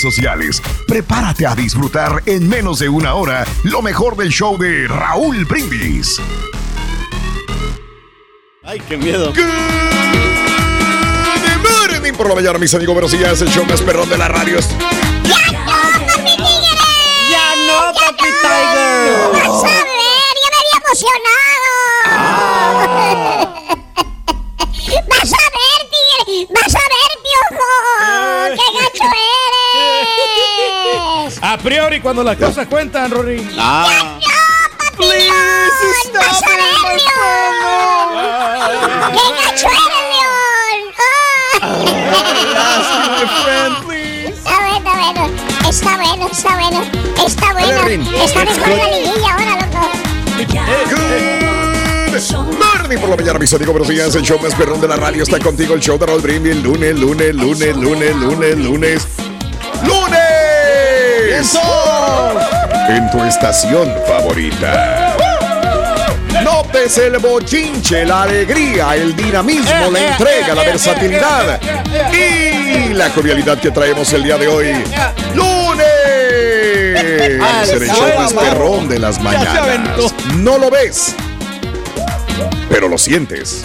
sociales. Prepárate a disfrutar en menos de una hora lo mejor del show de Raúl Brindis. Ay, qué miedo. Good morning por la mañana, mis amigos. Buenos días, el show más perrón de la radio. ¡Ya no, Papi Tiger! Vas a ver, ya me había emocionado. Vas a ver, tigre. Vas a ver, piojo. ¡Qué gacho eres! A priori, cuando las cosas cuentan, Rory. Ah. Está bueno, está bueno. Está bueno, está bueno. Está bueno. Está mejor la liguilla ahora, loco. Morning por la mañana, mis amigos. Buenos días, el show más perrón de la radio está contigo. El show de Raúl Brindis. Lunes, lunes, lunes, lunes, lunes. ¡Lunes! En tu estación favorita. Notes el bochinche, la alegría, el dinamismo, la entrega, la versatilidad y la jovialidad que traemos el día de hoy. ¡Lunes! Es el show más perrón de las mañanas. No lo ves, pero lo sientes.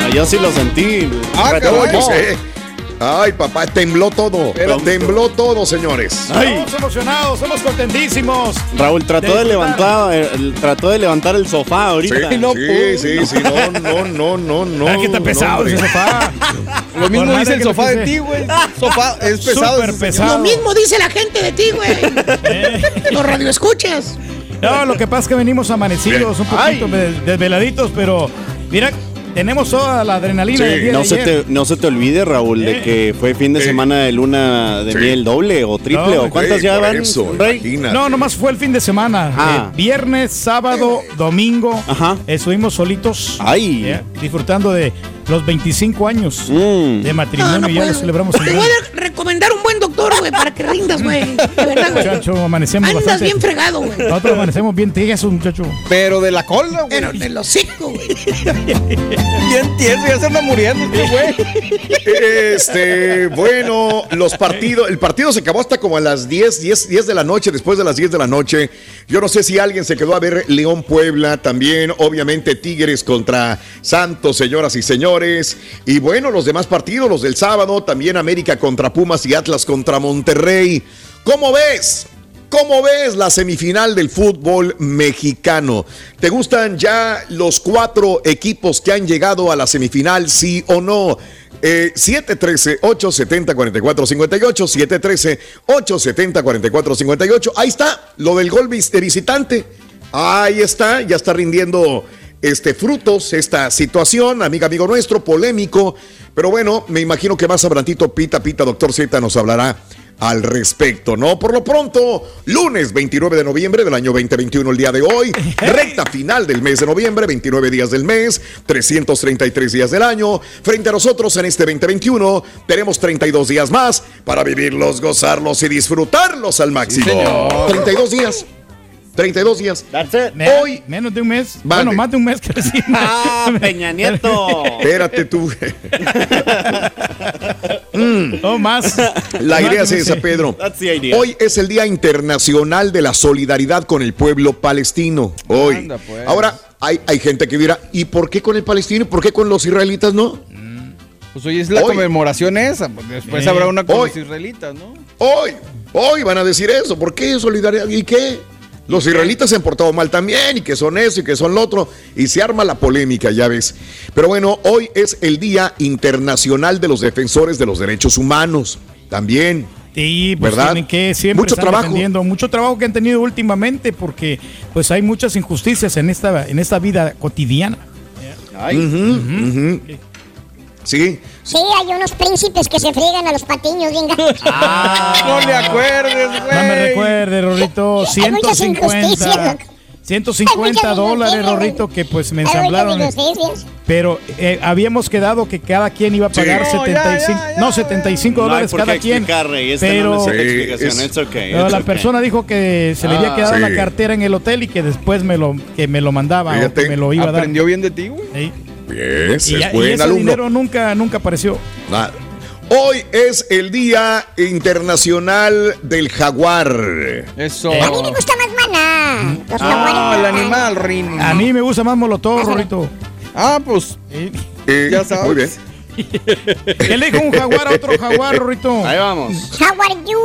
ah, yo sí lo sentí. Ah, caray, sí. Ay, papá, tembló todo. tembló todo, señores. Ay, Estamos emocionados, somos contentísimos. Raúl trató de De levantar, el- el- trató de levantar el sofá Sí, ahorita. sí, sí, sí, no, no, no, no, no. Ah, que está no, pesado ese sofá. Lo mismo Por dice el sofá de ti, güey. Sofá es pesado. Súper pesado. Lo mismo dice la gente de ti, güey. Los radioescuchas. No, lo que pasa es que venimos amanecidos, un poquito de- desveladitos, pero mira, tenemos toda la adrenalina Sí, del día No de se, ayer. te, no se te olvide, Raúl, de Eh. que fue fin de Eh. semana de luna de Sí. miel doble o triple. No, ¿O cuántas Sí, ya van, eso. No, nomás fue el fin de semana. Ah. Eh, viernes, sábado, domingo. Ajá. Estuvimos solitos. Ay. eh, disfrutando de los 25 años Mm. de matrimonio. No, no y ya puedo. lo celebramos en Te voy a recomendar un buen doctor, güey, para que rindas, güey. De verdad, güey. Muchacho, amanecemos Andas bastante. bien fregado, güey. Nosotros amanecemos bien tieso, muchacho. Pero de la cola, güey. Pero de los cinco, güey. Bien tieso, ya se anda muriendo, este güey. Este, bueno, los partidos, el partido se acabó hasta como a las 10, 10, 10 de la noche, después de las 10 de la noche. Yo no sé si alguien se quedó a ver León Puebla también, obviamente Tigres contra Santos, señoras y señores. Y bueno, los demás partidos, los del sábado, también América contra Pumas y Atlas contra Monterrey. ¿Cómo ves? ¿Cómo ves la semifinal del fútbol mexicano? ¿Te gustan ya los cuatro equipos que han llegado a la semifinal, sí o no? Eh, 713-870-4458, 713-870-4458. Ahí está, lo del gol visitante. Ahí está, ya está rindiendo este, frutos esta situación, amiga, amigo nuestro, polémico. Pero bueno, me imagino que más abrantito Pita, Pita, doctor Z nos hablará al respecto, ¿no? Por lo pronto, lunes 29 de noviembre del año 2021, el día de hoy, recta final del mes de noviembre, 29 días del mes, 333 días del año. Frente a nosotros en este 2021, tenemos 32 días más para vivirlos, gozarlos y disfrutarlos al máximo. 32 días. 32 días. Hoy. Menos de un mes. Bueno, más de un mes que decimos. Ah, Peña Nieto. Espérate tú. No más. La idea es esa, Pedro. That's the idea. Hoy es el Día Internacional de la Solidaridad con el pueblo palestino. Hoy. Anda, pues. Ahora, hay, hay gente que dirá, ¿y por qué con el palestino y por qué con los israelitas no? Pues hoy es la Hoy. conmemoración esa. pues después Eh, habrá una con hoy. los israelitas, ¿no? Hoy, hoy van a decir eso. ¿Por qué solidaridad? ¿Y qué? Los israelitas se han portado mal también y que son eso y que son lo otro. Y se arma la polémica, ya ves. Pero bueno, hoy es el Día Internacional de los Defensores de los Derechos Humanos. También. Sí, pues ¿Verdad? tienen que siempre Mucho están trabajo. mucho trabajo que han tenido últimamente porque pues hay muchas injusticias en esta en esta vida cotidiana. Ujú. Sí. Sí, hay unos príncipes que se friegan a los patiños, venga. No le acuerdes, güey. No me recuerde, Rorrito, Hay muchas 150 injusticias. 150 Hay muchas dólares, Rorrito, que pues me ensamblaron. Pero eh, habíamos quedado que cada quien iba a pagar No, ya, 75, ya, ya, no, ya. 75 No hay dólares por cada quien. Rey. Pero no Sí, es- okay. la okay. persona dijo que se le había Ah, quedado la sí. cartera en el hotel y que después me lo que me lo mandaba o Fíjate. que me lo iba a dar. Aprendió bien de ti, güey. Sí. Y, es y buen ese alumno. dinero nunca nunca apareció. Ah, Hoy es el Día Internacional del Jaguar. Eso. A mí me gusta más maná. Los Ah, el maná. animal, Rin. A mí me gusta más Molotov, Rorrito. Ah, pues. Eh, Ya sabes. Muy bien. ¿Qué le dijo un jaguar a otro jaguar, Rorrito? Ahí vamos. How are you?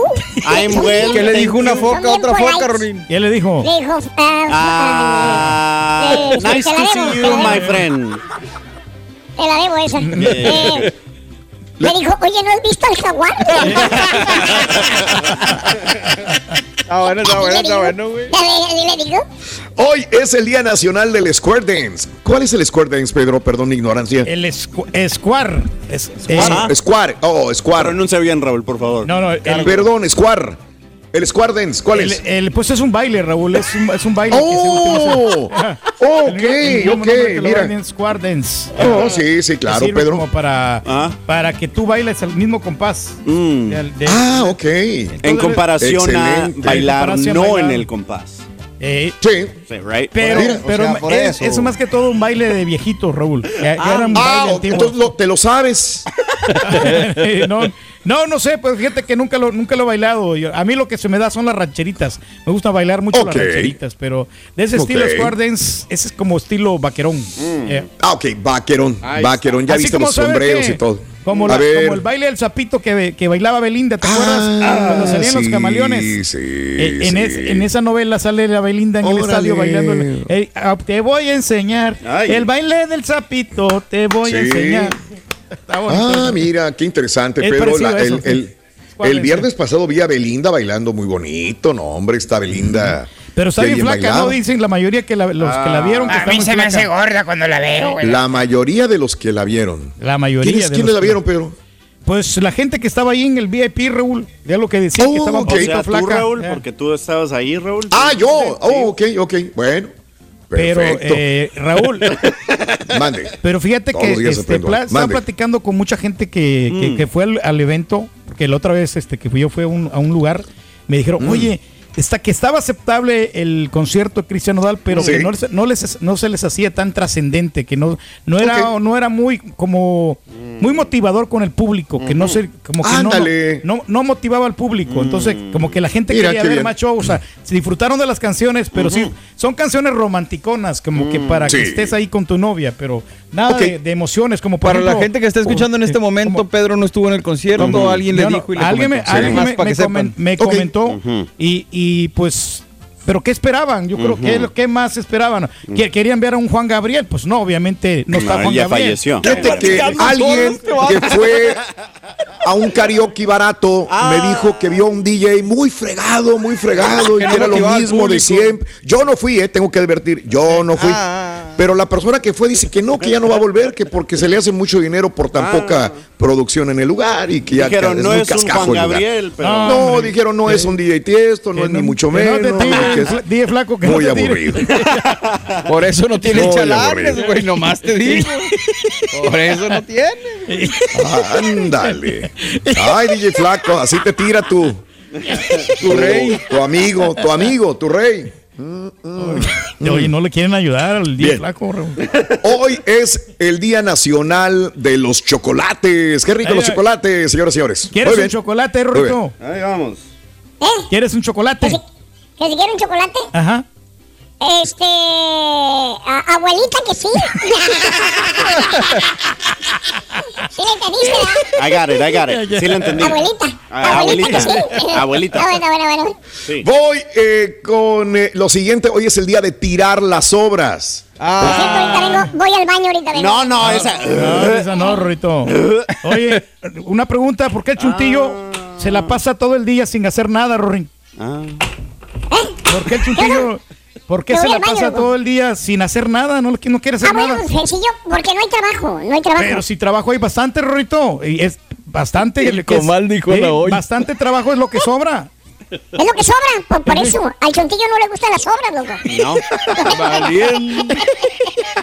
I'm well. ¿Qué le dijo una foca a otra foca. Rin? ¿Qué le dijo? Le dijo, Eh, sí, nice la to see you, my friend. Te la debo esa. Eh, le dijo, oye, ¿no has visto al jaguar? Ah, bueno, está bueno, está bueno, güey. ¿Y le digo? Hoy es el Día Nacional del Square Dance. ¿Cuál es el Square Dance, Pedro? Perdón, mi ignorancia. El escu- Square. Es- eh, Ah, Square. Oh, Square. Pronuncia bien, Raúl, por favor. no, no, el, Perdón, Square. El Square Dance, ¿cuál el- es? el- pues es un baile, Raúl. Es un, es un baile que se Oh, ok, El ok, mira. Square Dance. Oh, sí, sí, claro, sirve Pedro. Como para, Ah. para que tú bailes al mismo compás. Mm. De- de- Ah, ok. En comparación a bailar, En comparación a no bailar. en el compás. Eh, Sí. Sí, right? pero Mira, pero o sea, por es, eso. es más que todo un baile de viejitos, Raúl. Que- que era un Ah, baile antiguo. entonces lo- te lo sabes. no, no, no sé, pues fíjate que nunca lo, nunca lo he bailado. Yo- a mí lo que se me da son las rancheritas. Me gusta bailar mucho las rancheritas, pero de ese estilo. Square Dance, ese es como estilo vaquerón. Eh, Ah, ok, vaquerón. Ahí Vaquerón, ya así viste los sombreros que- y todo. Como, la- el baile del sapito que, que bailaba Belinda, ¿te Ah, acuerdas? Cuando salían los camaleones. sí, Eh, en, sí. es- en esa novela sale la Belinda en el estadio bailando. el- eh, ah, te voy a enseñar Ay. el baile del sapito, te voy a enseñar. Está. Ah, mira, qué interesante, Es Pedro. La- eso, el, el- ¿Cuál el es? viernes pasado vi a Belinda bailando muy bonito. No, hombre, está Belinda. Pero está bien flaca. ¿no? Dicen la mayoría que la- los que la vieron que A está mí muy se me hace gorda cuando la veo, güey. La mayoría de los que la vieron. La mayoría ¿Quiénes, de quiénes los la vieron, Pedro? Pues la gente que estaba ahí en el VIP, Raúl, ya lo que decía Oh, que estaba un ok. O poquito sea, tú, flaca. Raúl, eh. porque tú estabas ahí, Raúl. Ah, yo. Oh, ok, ok. Bueno. Pero, Perfecto. eh, Raúl, Mande. pero fíjate Todos que este, estaba platicando con mucha gente que, que- que fue al, al evento, porque la otra vez este, que fui yo fui a un, a un lugar, me dijeron, Mm. oye, está, que estaba aceptable el concierto de Cristian Nodal, pero Sí. que no, les- no, les, no se les hacía tan trascendente, que no, no, era, no era muy como muy motivador con el público, que no se, como que no- no, no motivaba al público. Entonces, como que la gente Mira, quería ver bien. más show, o sea, se disfrutaron de las canciones, pero sí, son canciones romanticonas, como que para que estés ahí con tu novia, pero nada de, de emociones, como Para la gente que está escuchando en este momento, como- Pedro no estuvo en el concierto, como- alguien le dijo y le alguien me, comentó. alguien me- para me comen- me Ok. comentó y, y pues pero ¿qué esperaban? Yo creo que que más esperaban. ¿Que- ¿Querían ver a un Juan Gabriel? Pues no, obviamente no está No, Juan ya Gabriel. falleció. Fíjate que alguien todos, que fue a un karaoke barato me dijo que vio a un DJ muy fregado, muy fregado y Que era lo mismo de siempre. Yo no fui, eh, tengo que advertir, yo no fui. Ah, Pero la persona que fue dice que no, que ya no va a volver, que porque se le hace mucho dinero por tan Ah. poca producción en el lugar y que ya Dijeron, es no muy es un cascajo Juan el lugar. Gabriel, pero... No, No, hombre. dijeron no es un DJ Tiesto, no es ni mucho Que no menos. te tires, que es DJ flaco, que muy no aburrido. Por eso no tienes Muy chalanes, güey, nomás te digo. Por eso no tienes. Ándale. Ay, DJ Flaco, así te tira tu, Tu rey. tu amigo, tu amigo, tu rey. Oye, no le quieren ayudar al Bien. flaco, Raúl. Hoy es el Día Nacional de los Chocolates. Qué rico Ay, los ay. chocolates, señoras y señores. ¿Quieres Muy un bien. chocolate, Rorito? Ahí vamos. ¿Eh? ¿Quieres un chocolate? ¿Que si, que si quiere un chocolate? Ajá. Este. a- abuelita que sí. ¿Sí le entendiste, verdad? I got it, I got it. Sí lo entendí. Abuelita. Ah, abuelita. abuelita. que sí. Abuelita. Ah, bueno, bueno, bueno. Sí. Voy eh, con eh, lo siguiente. Hoy es el día de tirar las obras. Por cierto, ahorita vengo, voy al baño ahorita vengo. No, no, esa... No, esa no, Rorito. Oye, una pregunta, ¿por qué el chuntillo se la pasa todo el día sin hacer nada, Rorín? Ah. ¿Por qué el chuntillo, por qué se la baño, pasa loco. todo el día sin hacer nada? No, no quiere hacer Ah, bueno, nada. sencillo, porque no hay trabajo, no hay trabajo. Pero si trabajo hay bastante, Rorito. Y es bastante. El comal dijo la hoy. Bastante trabajo es lo que sobra. Es lo que sobra, por, por eso. Al chontillo no le gustan las obras, loco. No. Valiente.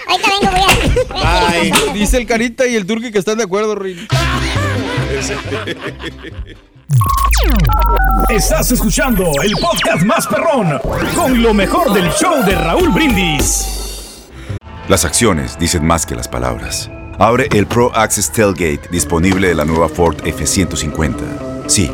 Ahorita vengo, voy a. voy a Bye. tirar las obras. Dice el Carita y el Turqui que están de acuerdo, Rin. Estás escuchando el podcast más perrón con lo mejor del show de Raúl Brindis. Las acciones dicen más que las palabras. Abre el Pro Access Tailgate disponible de la nueva Ford F-150. Sí,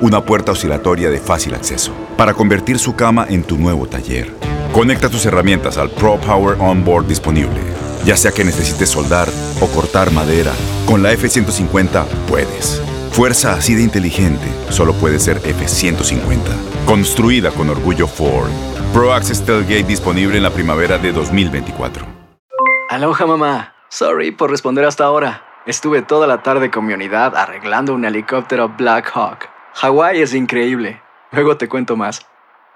una puerta oscilatoria de fácil acceso para convertir su cama en tu nuevo taller. Conecta tus herramientas al Pro Power Onboard disponible. Ya sea que necesites soldar o cortar madera, con la F-150 puedes. Fuerza así de inteligente solo puede ser F-150. Construida con orgullo Ford. Pro Access Tailgate disponible en la primavera de 2024. Aloha mamá. Sorry por responder hasta ahora. Estuve toda la tarde con mi unidad arreglando un helicóptero Black Hawk. Hawái es increíble. Luego te cuento más.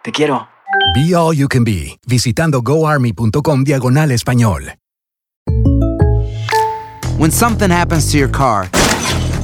Te quiero. Be All You Can Be, visitando goarmy.com diagonal español. When something happens to your car,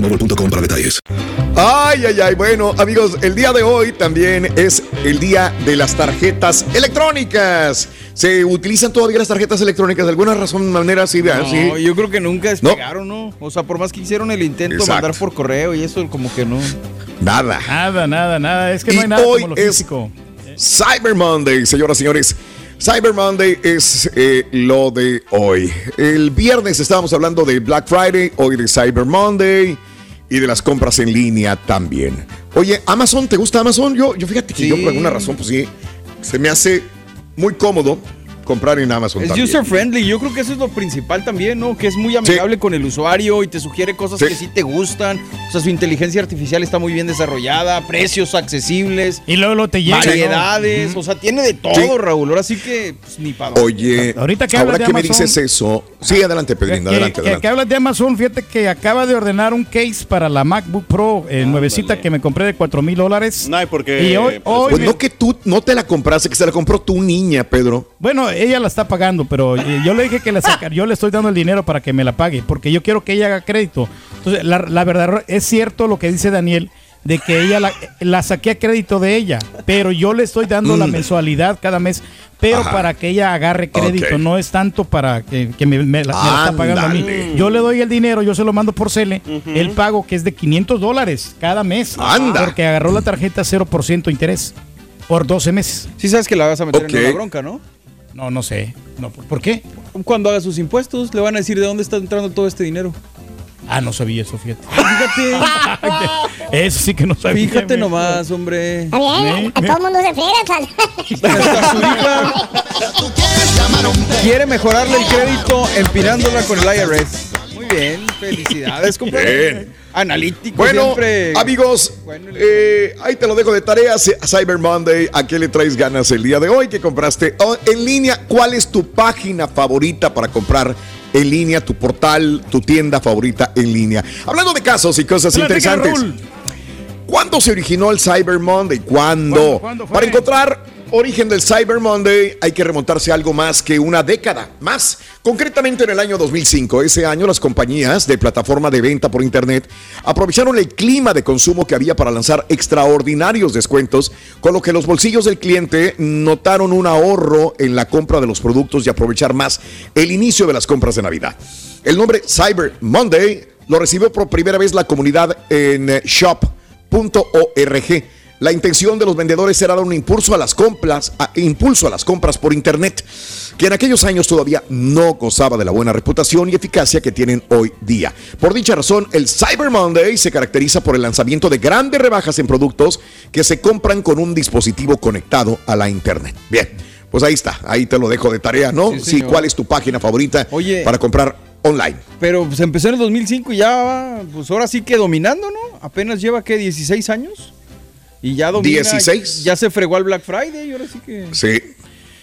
boostmobile.com para detalles. Ay, ay, ay. Bueno, amigos, el día de hoy también es el día de las tarjetas electrónicas. ¿Se utilizan todavía las tarjetas electrónicas? De alguna razón, manera, sí, ¿verdad? No, sí. yo creo que nunca despegaron, ¿no? O sea, por más que hicieron el intento de mandar por correo y eso, como que no. Nada. Nada, nada, nada. Es que no Y hay nada hoy como lo es físico. Cyber Monday, señoras y señores. Cyber Monday es eh, lo de hoy. El viernes estábamos hablando de Black Friday, hoy de Cyber Monday y de las compras en línea también. Oye, Amazon, ¿te gusta Amazon? Yo, yo fíjate que yo por alguna razón, pues sí, se me hace muy cómodo comprar en Amazon Es también. user friendly, yo creo que eso es lo principal también, ¿no? Que es muy amigable con el usuario y te sugiere cosas Sí. que sí te gustan. O sea, su inteligencia artificial está muy bien desarrollada, precios accesibles. Y luego, luego te llega. ¿no? Variedades, o sea, tiene de todo, Sí. Raúl. Ahora sí que pues, ni para Oye, Ahorita que ahora de que me dices eso. Sí, adelante, Pedrín, Que- adelante, que, adelante. que hablas de Amazon, fíjate que acaba de ordenar un case para la MacBook Pro eh, nuevecita que me compré de 4 mil dólares. No, porque... Y hoy, hoy Pues me- no que tú no te la compraste, que se la compró tu niña, Pedro. Bueno, ella la está pagando, pero eh, yo le dije que la sacar, yo le estoy dando el dinero para que me la pague, porque yo quiero que ella haga crédito. Entonces, la, la verdad es cierto lo que dice Daniel, de que ella la, la saqué a crédito de ella, pero yo le estoy dando la Mm. mensualidad cada mes, pero Ajá. para que ella agarre crédito, no es tanto para que, que me, me la, me la está pagando a mí. Yo le doy el dinero, yo se lo mando por Cele, el pago que es de 500 dólares cada mes, Anda. porque agarró la tarjeta 0% interés por 12 meses. Sí sabes que la vas a meter en una bronca, ¿no? No, no sé. No, ¿por por qué? Cuando haga sus impuestos, le van a decir de dónde está entrando todo este dinero. Ah, no sabía eso, fíjate. Fíjate, Eso sí que no sabía. fíjate me- nomás, hombre. Está bien, a todo el mundo se friega, Hasta su hija quiere mejorarle el crédito empinándola con el IRS. Muy bien, felicidades, compadre. Bien. Analítico Bueno, siempre. amigos, eh, ahí te lo dejo de tarea. Cyber Monday, ¿a qué le traes ganas el día de hoy? ¿Qué compraste Oh, en línea? ¿Cuál es tu página favorita para comprar en línea? Tu portal, tu tienda favorita en línea. Hablando de casos y cosas Platica, interesantes. Raúl. ¿Cuándo se originó el Cyber Monday? ¿Cuándo? ¿Cuándo, cuándo fue? Para encontrar origen del Cyber Monday hay que remontarse a algo más que una década, más. Concretamente en el año 2005. Ese año las compañías de plataforma de venta por Internet aprovecharon el clima de consumo que había para lanzar extraordinarios descuentos, con lo que los bolsillos del cliente notaron un ahorro en la compra de los productos y aprovechar más el inicio de las compras de Navidad. El nombre Cyber Monday lo recibió por primera vez la comunidad en shop.org. La intención de los vendedores era dar un impulso a las compras, a- impulso a las compras por internet, que en aquellos años todavía no gozaba de la buena reputación y eficacia que tienen hoy día. Por dicha razón, el Cyber Monday se caracteriza por el lanzamiento de grandes rebajas en productos que se compran con un dispositivo conectado a la internet. Bien, pues ahí está, ahí te lo dejo de tarea, ¿no? Sí. ¿cuál es tu página favorita Oye. para comprar online? Pero pues empezó en el 2005 y ya va, pues ahora sí que dominando, ¿no? Apenas lleva, ¿qué? 16 años. Y ya domina. 16. Ya se fregó al Black Friday y ahora sí que... Sí.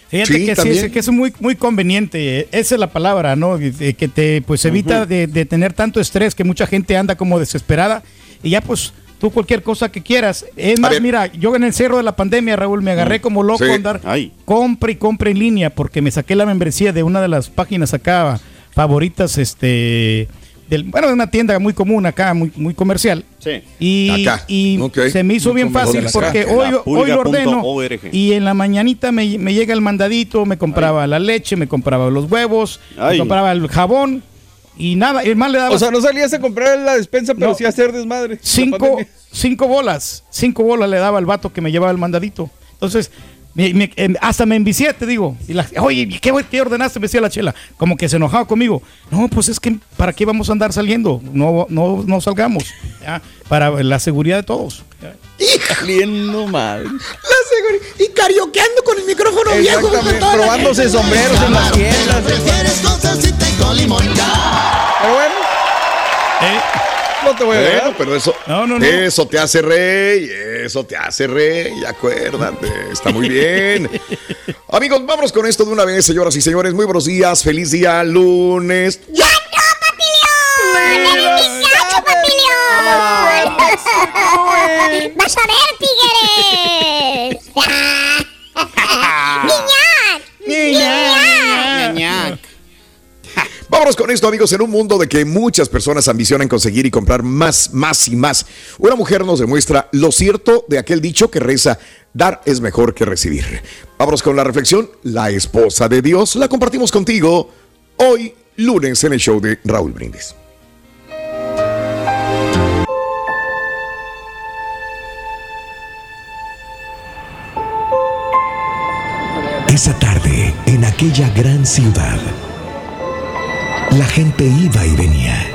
Fíjate Sí, que sí, es, que es muy, muy conveniente. eh, Esa es la palabra, ¿no? Que te pues evita de, de tener tanto estrés que mucha gente anda como desesperada y ya pues tú cualquier cosa que quieras. Es más, mira, yo en el cerro de la pandemia, Raúl, me agarré como loco Sí. a andar Ay. compra y compra en línea porque me saqué la membresía de una de las páginas acá favoritas, este, del, bueno, de una tienda muy común acá, muy, muy comercial. Sí. Y, Acá. y se me hizo bien fácil porque Acá. hoy, hoy lo ordeno y en la mañanita me, me llega el mandadito, me compraba la leche, me compraba los huevos, me compraba el jabón y nada, el más le daba O sea, no salías a comprar en la despensa, pero No. sí a hacer desmadre. Cinco, cinco bolas, cinco bolas le daba al vato que me llevaba el mandadito. Entonces, me- me- em, hasta me envicié, te digo. Y la, Oye, ¿qué, qué ordenaste? Me decía la chela. Como que se enojaba conmigo. No, pues es que ¿para qué vamos a andar saliendo? No, no, no salgamos. ¿ya? Para la seguridad de todos. Saliendo mal. Y carioqueando con el micrófono viejo. La probándose sombreros en las tiendas. Prefieres con salsita y con limón. Pero bueno, Eh, no te voy a Bueno, ver. pero eso, No, no, no. eso te hace rey, eso te hace rey, acuérdate, está muy bien. Amigos, vámonos con esto de una vez, señoras y señores. Muy buenos días, feliz día, lunes. ¡Ya no, gacho, papilón! ¡Vas a ver, tigres! ¡Niñac! ¡Niñac! Vámonos con esto, amigos, en un mundo de que muchas personas ambicionan conseguir y comprar más, más y más. Una mujer nos demuestra lo cierto de aquel dicho que reza, dar es mejor que recibir. Vámonos con la reflexión, la esposa de Dios, la compartimos contigo hoy, lunes, en el show de Raúl Brindis. Esa tarde, en aquella gran ciudad, la gente iba y venía.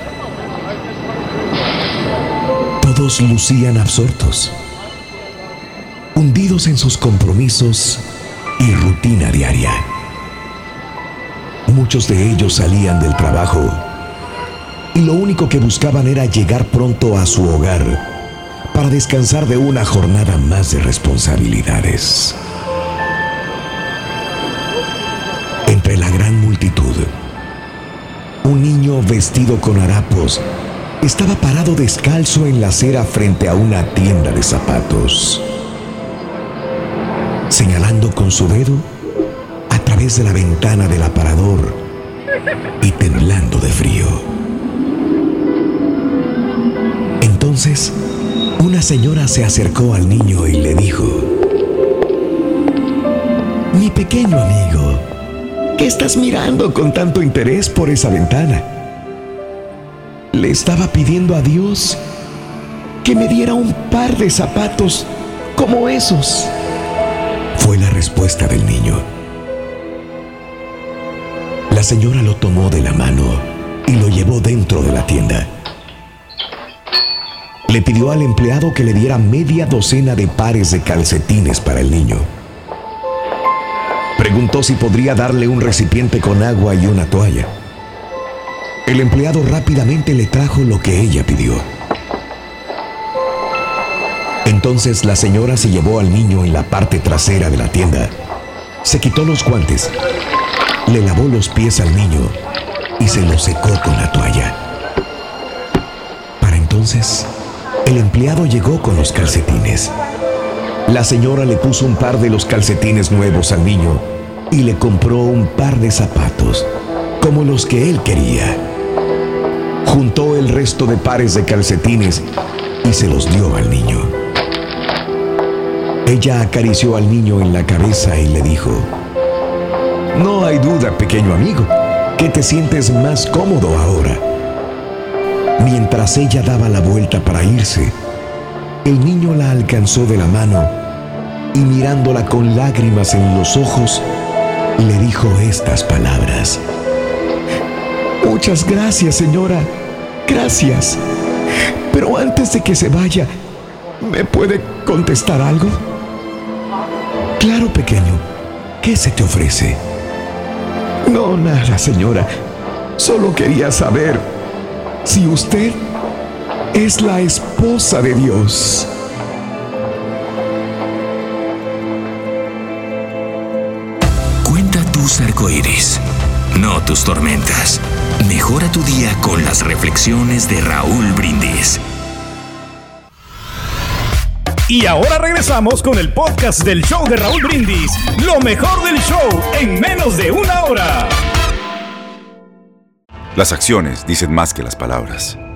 Todos lucían absortos, hundidos en sus compromisos y rutina diaria. Muchos de ellos salían del trabajo y lo único que buscaban era llegar pronto a su hogar para descansar de una jornada más de responsabilidades. Entre la gran un niño vestido con harapos estaba parado descalzo en la acera frente a una tienda de zapatos, señalando con su dedo a través de la ventana del aparador y temblando de frío. Entonces, una señora se acercó al niño y le dijo, Mi pequeño amigo, ¿qué estás mirando con tanto interés por esa ventana? Le estaba pidiendo a Dios que me diera un par de zapatos como esos. Fue la respuesta del niño. La señora lo tomó de la mano y lo llevó dentro de la tienda. Le pidió al empleado que le diera media docena de pares de calcetines para el niño. Preguntó si podría darle un recipiente con agua y una toalla. El empleado rápidamente le trajo lo que ella pidió. Entonces la señora se llevó al niño en la parte trasera de la tienda, se quitó los guantes, le lavó los pies al niño y se los secó con la toalla. Para entonces, el empleado llegó con los calcetines. La señora le puso un par de los calcetines nuevos al niño y le compró un par de zapatos, como los que él quería. Juntó el resto de pares de calcetines y se los dio al niño. Ella acarició al niño en la cabeza y le dijo, No hay duda, pequeño amigo, que te sientes más cómodo ahora. Mientras ella daba la vuelta para irse, el niño la alcanzó de la mano y mirándola con lágrimas en los ojos, le dijo estas palabras. Muchas gracias, señora. Gracias. Pero antes de que se vaya, ¿me puede contestar algo? Claro, pequeño. ¿Qué se te ofrece? No, nada, señora. Solo quería saber si usted es la esposa de Dios. Cuenta tus arcoíris, no tus tormentas. Mejora tu día con las reflexiones de Raúl Brindis. Y ahora regresamos con el podcast del show de Raúl Brindis. Lo mejor del show en menos de una hora. Las acciones dicen más que las palabras.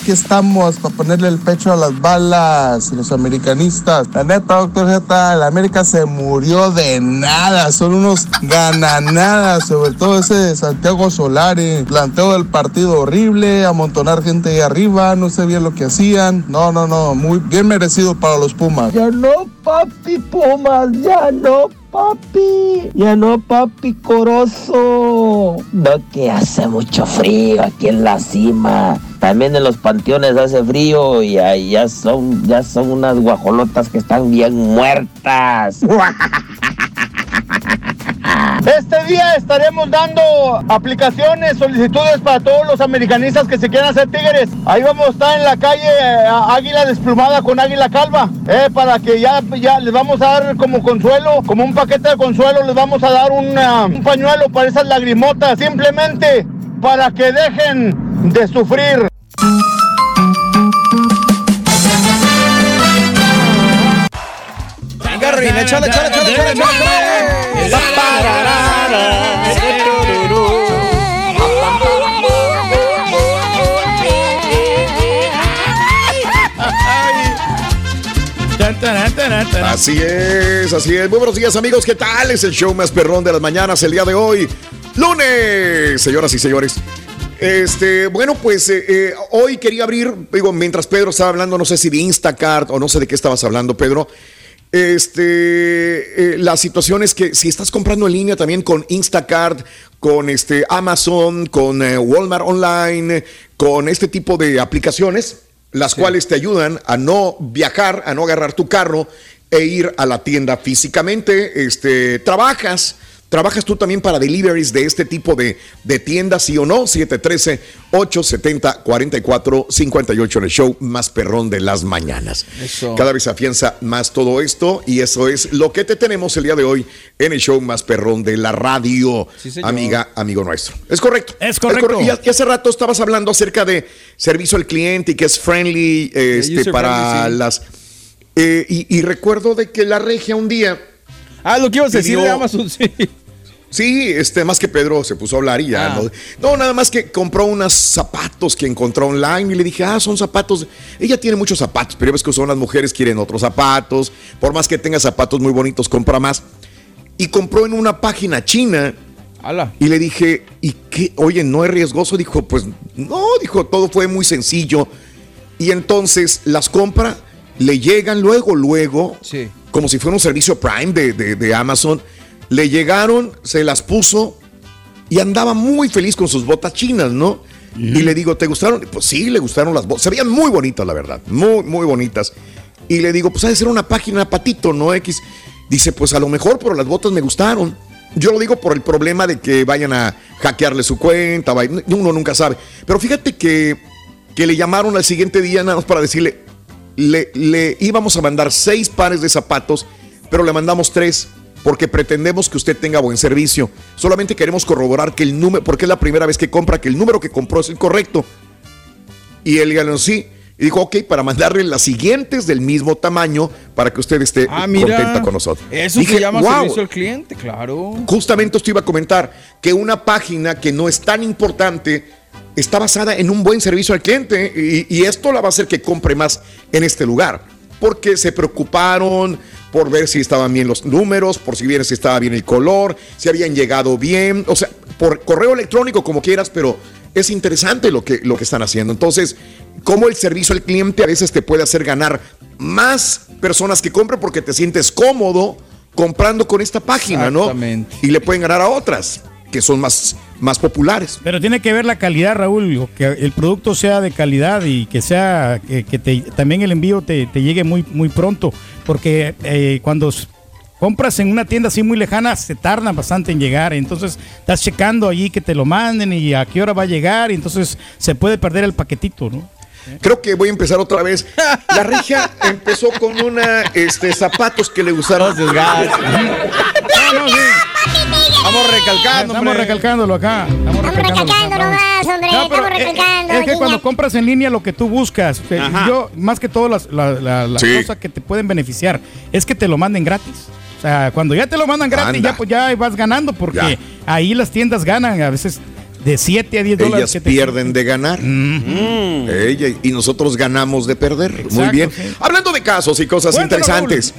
Aquí estamos para ponerle el pecho a las balas, los americanistas. La neta, doctor Z, la América se murió de nada. Son unos gananadas, sobre todo ese de Santiago Solari. Planteo del partido horrible, amontonar gente ahí arriba, no sé bien lo que hacían. No, no, no, muy bien merecido para los Pumas. Ya no, papi Pumas, ya no, papi. Ya no, papi Corozo. No que hace mucho frío aquí en la cima. También en los panteones hace frío y ahí ya son, ya son unas guajolotas que están bien muertas. Este día estaremos dando aplicaciones, solicitudes para todos los americanistas que se quieran hacer tigres. Ahí vamos a estar en la calle eh, Águila Desplumada con Águila Calva, eh, para que ya, les vamos a dar como consuelo, como un paquete de consuelo, les vamos a dar un pañuelo para esas lagrimotas, simplemente para que dejen de sufrir. Venga, Reina, échale, échale, échale, échale, échale, échale. Así es, así es. Muy buenos días, amigos. ¿Qué tal? Es el show más perrón de las mañanas el día de hoy. Lunes, señoras y señores. Este, bueno, pues eh, eh, hoy quería abrir, digo, mientras Pedro estaba hablando, no sé si de Instacart o no sé de qué estabas hablando, Pedro. Este, eh, la situación es que si estás comprando en línea también con Instacart, con este Amazon, con eh, Walmart Online, con este tipo de aplicaciones, las cuales te ayudan a no viajar, a no agarrar tu carro e ir a la tienda físicamente. Este, trabajas. ¿Trabajas tú también para deliveries de este tipo de, de tiendas, sí o no? 713-870-4458 en el show más perrón de las mañanas. Eso. Cada vez afianza más todo esto y eso es lo que te tenemos el día de hoy en el show más perrón de la radio, Sí, amiga, amigo nuestro. Es correcto. Es correcto. Y, y hace rato estabas hablando acerca de servicio al cliente y que es friendly este, para friendly, sí. las... eh, y, y recuerdo de que la regia un día... Ah, lo que ibas a decir de Amazon, sí. Sí, este, más que Pedro se puso a hablar y ya. Ah. No, no, nada más que compró unos zapatos que encontró online y le dije, ah, son zapatos. Ella tiene muchos zapatos, pero ya ves que son las mujeres, quieren otros zapatos. Por más que tenga zapatos muy bonitos, compra más. Y compró en una página china. Y le dije, ¿y qué? Oye, ¿no es riesgoso? Dijo, pues no, dijo, todo fue muy sencillo. Y entonces las compra, le llegan luego, luego, como si fuera un servicio Prime de, de- de Amazon. Le llegaron, se las puso y andaba muy feliz con sus botas chinas, ¿no? Y le digo, ¿te gustaron? Pues sí, le gustaron las botas. Se veían muy bonitas, la verdad. Muy, muy bonitas. Y le digo, pues ha de ser una página patito, ¿no? X. Dice, pues a lo mejor, pero las botas me gustaron. Yo lo digo por el problema de que vayan a hackearle su cuenta. Uno nunca sabe. Pero fíjate que, que le llamaron al siguiente día nada más para decirle, le, le íbamos a mandar seis pares de zapatos, pero le mandamos tres porque pretendemos que usted tenga buen servicio. Solamente queremos corroborar que el número, porque es la primera vez que compra, que el número que compró es el correcto. Y él ganó sí. Y dijo, ok, para mandarle las siguientes del mismo tamaño para que usted esté Ah, mira. contenta con nosotros. Eso Dije, se llama "Wow". servicio al cliente, claro. Justamente esto iba a comentar que una página que no es tan importante está basada en un buen servicio al cliente y, y esto la va a hacer que compre más en este lugar. Porque se preocuparon por ver si estaban bien los números, por si bien si estaba bien el color, si habían llegado bien, o sea, por correo electrónico como quieras, pero es interesante lo que, lo que están haciendo. Entonces, cómo el servicio al cliente a veces te puede hacer ganar más personas que compren porque te sientes cómodo comprando con esta página, ¿no? Y le pueden ganar a otras que son más, más populares. Pero tiene que ver la calidad, Raúl, que el producto sea de calidad y que sea que, que te- también el envío te, te llegue muy, muy pronto, porque eh, cuando compras en una tienda así muy lejana se tardan bastante en llegar, entonces estás checando allí que te lo manden y a qué hora va a llegar, y entonces se puede perder el paquetito, ¿no? Creo que voy a empezar otra vez. La regia empezó con una este zapatos que le gustaron. Vamos recalcando, Estamos hombre. recalcándolo acá. Estamos recalcándolo. Nomás, hombre, No, estamos es- recalcando. Es que cuando compras en línea lo que tú buscas, eh, Ajá. yo más que todo las, la- la- las Sí. cosas que te pueden beneficiar es que te lo manden gratis. O sea, cuando ya te lo mandan gratis, Anda. ya pues ya vas ganando porque Ya. ahí las tiendas ganan a veces de 7 a 10 dólares. Ellas que te- pierden de ganar. Ella- y nosotros ganamos de perder. Muy bien. sí. Hablando de casos y cosas Cuéntanos, interesantes.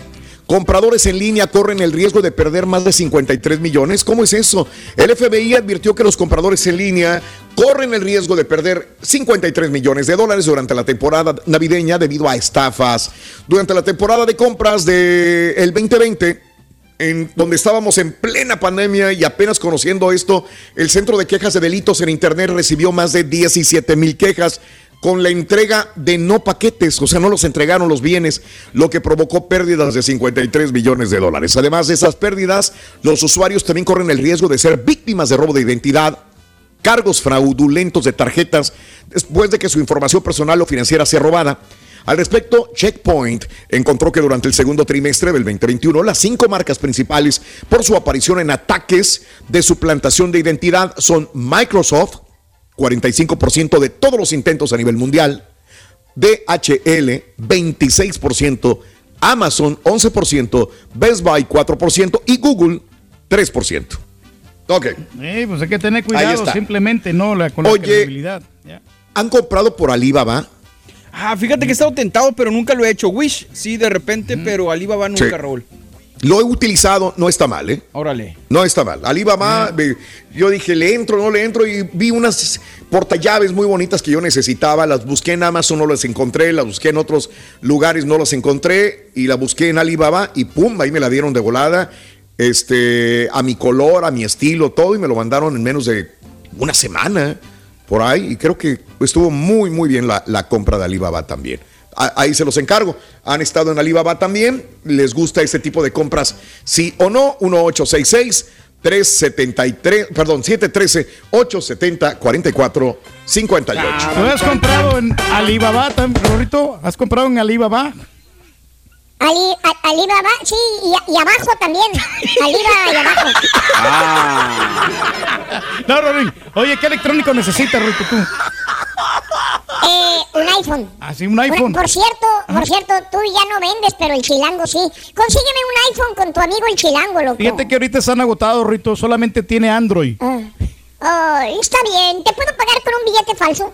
Compradores en línea corren el riesgo de perder más de 53 millones. ¿Cómo es eso? El FBI advirtió que los compradores en línea corren el riesgo de perder 53 millones de dólares durante la temporada navideña debido a estafas. Durante la temporada de compras del el 2020, en donde estábamos en plena pandemia y apenas conociendo esto, el Centro de Quejas de Delitos en Internet recibió más de 17 mil quejas con la entrega de no paquetes, o sea, no los entregaron los bienes, lo que provocó pérdidas de 53 millones de dólares. Además de esas pérdidas, los usuarios también corren el riesgo de ser víctimas de robo de identidad, cargos fraudulentos de tarjetas, después de que su información personal o financiera sea robada. Al respecto, Checkpoint encontró que durante el segundo trimestre del 2021, las cinco marcas principales por su aparición en ataques de suplantación de identidad son Microsoft, 45% de todos los intentos a nivel mundial, DHL 26%, Amazon 11%, Best Buy 4% y Google 3%. Ok. Eh, pues hay que tener cuidado simplemente, ¿no? La, con la Oye. ¿Han comprado por Alibaba? Ah, fíjate que he estado tentado, pero nunca lo he hecho. Wish, sí, de repente, pero Alibaba nunca, Sí. Raúl. Lo he utilizado, no está mal, ¿eh? Órale. No está mal. Alibaba, ve, yo dije, le entro, no le entro, y vi unas portallaves muy bonitas que yo necesitaba. Las busqué en Amazon, no las encontré. Las busqué en otros lugares, no las encontré. Y la busqué en Alibaba y pum, ahí me la dieron de volada. Este, a mi color, a mi estilo, todo. Y me lo mandaron en menos de una semana por ahí. Y creo que estuvo muy, muy bien la, la compra de Alibaba también. Ahí se los encargo. Han estado en Alibaba también. ¿Les gusta este tipo de compras? Sí o no. 1866 373, perdón, 713 870 44 58. ¿Tú has comprado en Alibaba, Rorrito? ¿Has comprado en Alibaba? Ali, a- Alibaba, sí, y, y abajo también. Alibaba y abajo. No, Rorín. Oye, ¿qué electrónico necesitas, Rorrito, tú? Eh, un iPhone. Así, un iPhone. Por, por cierto, por cierto, tú ya no vendes, pero el chilango sí. Consígueme un iPhone con tu amigo el chilango, loco. Fíjate que ahorita están agotados, Rito. Solamente tiene Android. Oh, está bien, ¿te puedo pagar con un billete falso?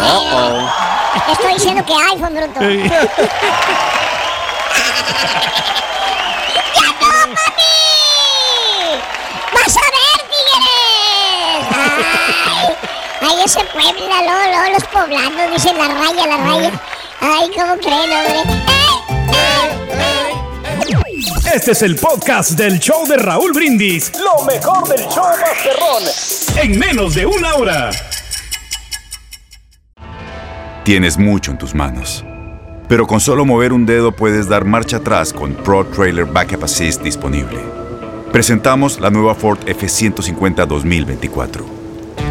Uh-oh. Estoy diciendo que iPhone, bruto. Sí. ¡Ya no, papi! ¡Vas a ver, tigres! ¡Ay! ¡Ay, ese Puebla, luego, luego los poblanos dicen la raya, la raya! ¡Ay, cómo creen, hombre! Este es el podcast del show de Raúl Brindis. Lo mejor del show Masterrón. En menos de una hora. Tienes mucho en tus manos. Pero con solo mover un dedo puedes dar marcha atrás con Pro Trailer Backup Assist disponible. Presentamos la nueva Ford F150 2024.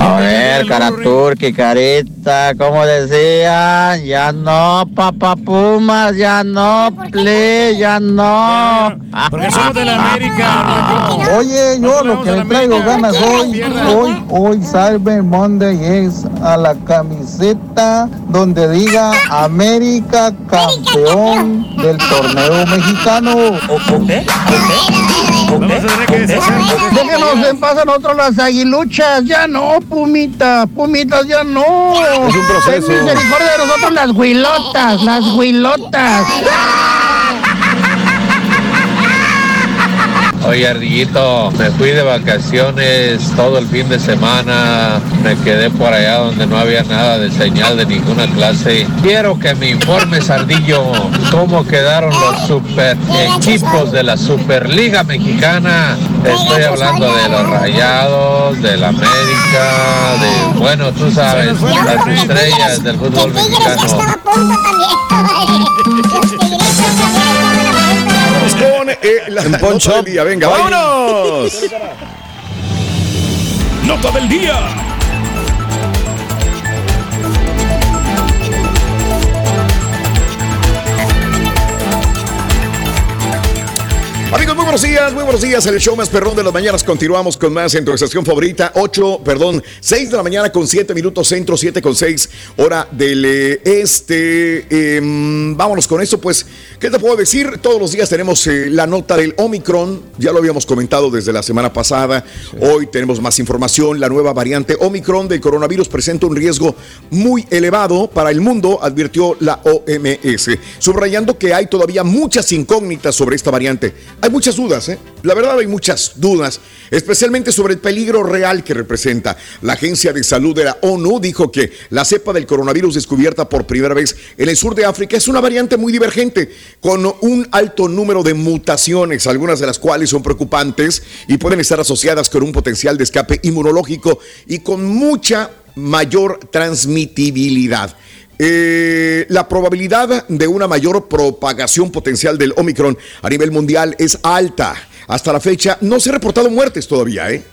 A ver, Caraturki, Carita, como decían, ya no, papá Pumas, ya no, play, ya no. Porque somos de la América. Oye, yo lo que le traigo ganas hoy, hoy, hoy, Cyber Monday es a la camiseta donde diga América campeón del torneo mexicano. ¿O qué? Déjenos en paz a nosotros las aguiluchas, ya no, Pumita, Pumitas, ya no. Es un proceso. Misericordia de nosotros las huilotas, las huilotas. Oye, Ardillito, me fui de vacaciones todo el fin de semana. Me quedé por allá donde no había nada de señal de ninguna clase. Quiero que me informes, Ardillo, cómo quedaron los super equipos de la Superliga Mexicana. Estoy hablando de los Rayados, de la América, de, bueno, tú sabes, las estrellas del fútbol mexicano. Con eh, la nota del día. Venga, vámonos. Nota del día. Buenos días, muy buenos días. El show más perrón de las mañanas. Continuamos con más en tu estación favorita. 8, perdón, 6 de la mañana con 7 minutos centro, 7 con 6 hora del eh, este. Em, vámonos con esto, pues, ¿qué te puedo decir? Todos los días tenemos eh, la nota del Omicron. Ya lo habíamos comentado desde la semana pasada. Hoy tenemos más información. La nueva variante Omicron del coronavirus presenta un riesgo muy elevado para el mundo, advirtió la OMS, subrayando que hay todavía muchas incógnitas sobre esta variante. Hay muchas dudas, ¿eh? La verdad hay muchas dudas, especialmente sobre el peligro real que representa. La Agencia de Salud de la ONU dijo que la cepa del coronavirus descubierta por primera vez en el sur de África es una variante muy divergente, con un alto número de mutaciones, algunas de las cuales son preocupantes y pueden estar asociadas con un potencial de escape inmunológico y con mucha mayor transmitibilidad. Eh, la probabilidad de una mayor propagación potencial del Omicron a nivel mundial es alta. Hasta la fecha no se han reportado muertes todavía, ¿eh?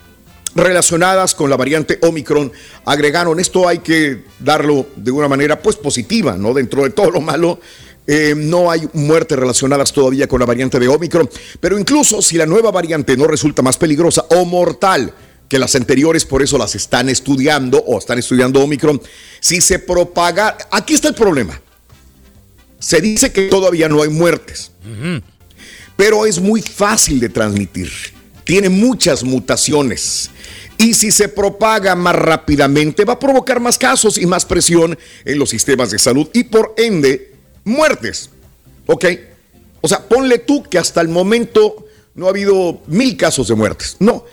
relacionadas con la variante Omicron. Agregaron, esto hay que darlo de una manera pues positiva, ¿no? Dentro de todo lo malo, eh, no hay muertes relacionadas todavía con la variante de Omicron. Pero incluso si la nueva variante no resulta más peligrosa o mortal, que las anteriores, por eso las están estudiando o están estudiando Omicron. Si se propaga, aquí está el problema. Se dice que todavía no hay muertes, pero es muy fácil de transmitir. Tiene muchas mutaciones. Y si se propaga más rápidamente, va a provocar más casos y más presión en los sistemas de salud y por ende, muertes. ¿Ok? O sea, ponle tú que hasta el momento no ha habido mil casos de muertes. No,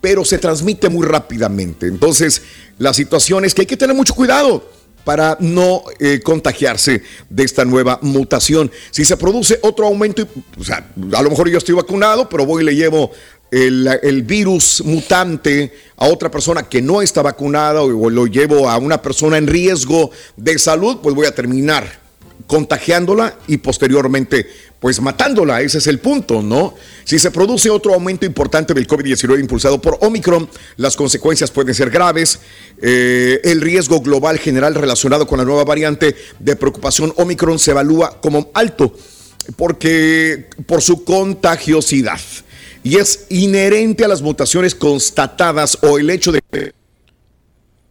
pero se transmite muy rápidamente. Entonces, la situación es que hay que tener mucho cuidado para no eh, contagiarse de esta nueva mutación. Si se produce otro aumento, o sea, a lo mejor yo estoy vacunado, pero voy y le llevo el, el, virus mutante a otra persona que no está vacunada o lo llevo a una persona en riesgo de salud, pues voy a terminar contagiándola y posteriormente pues matándola, ese es el punto, ¿no? Si se produce otro aumento importante del COVID-19 impulsado por Omicron, las consecuencias pueden ser graves. Eh, el riesgo global general relacionado con la nueva variante de preocupación Omicron se evalúa como alto porque por su contagiosidad y es inherente a las mutaciones constatadas o el hecho de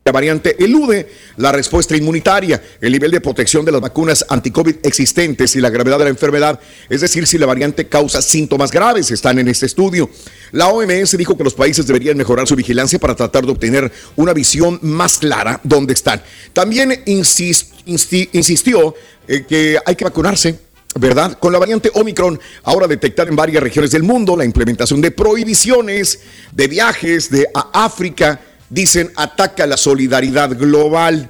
la variante elude la respuesta inmunitaria, el nivel de protección de las vacunas anti-COVID existentes y la gravedad de la enfermedad, es decir, si la variante causa síntomas graves, están en este estudio. La OMS dijo que los países deberían mejorar su vigilancia para tratar de obtener una visión más clara dónde están. También insistió eh, que hay que vacunarse ¿verdad? Con la variante Omicron, ahora detectada en varias regiones del mundo, la implementación de prohibiciones de viajes de a África, dicen, ataca la solidaridad global.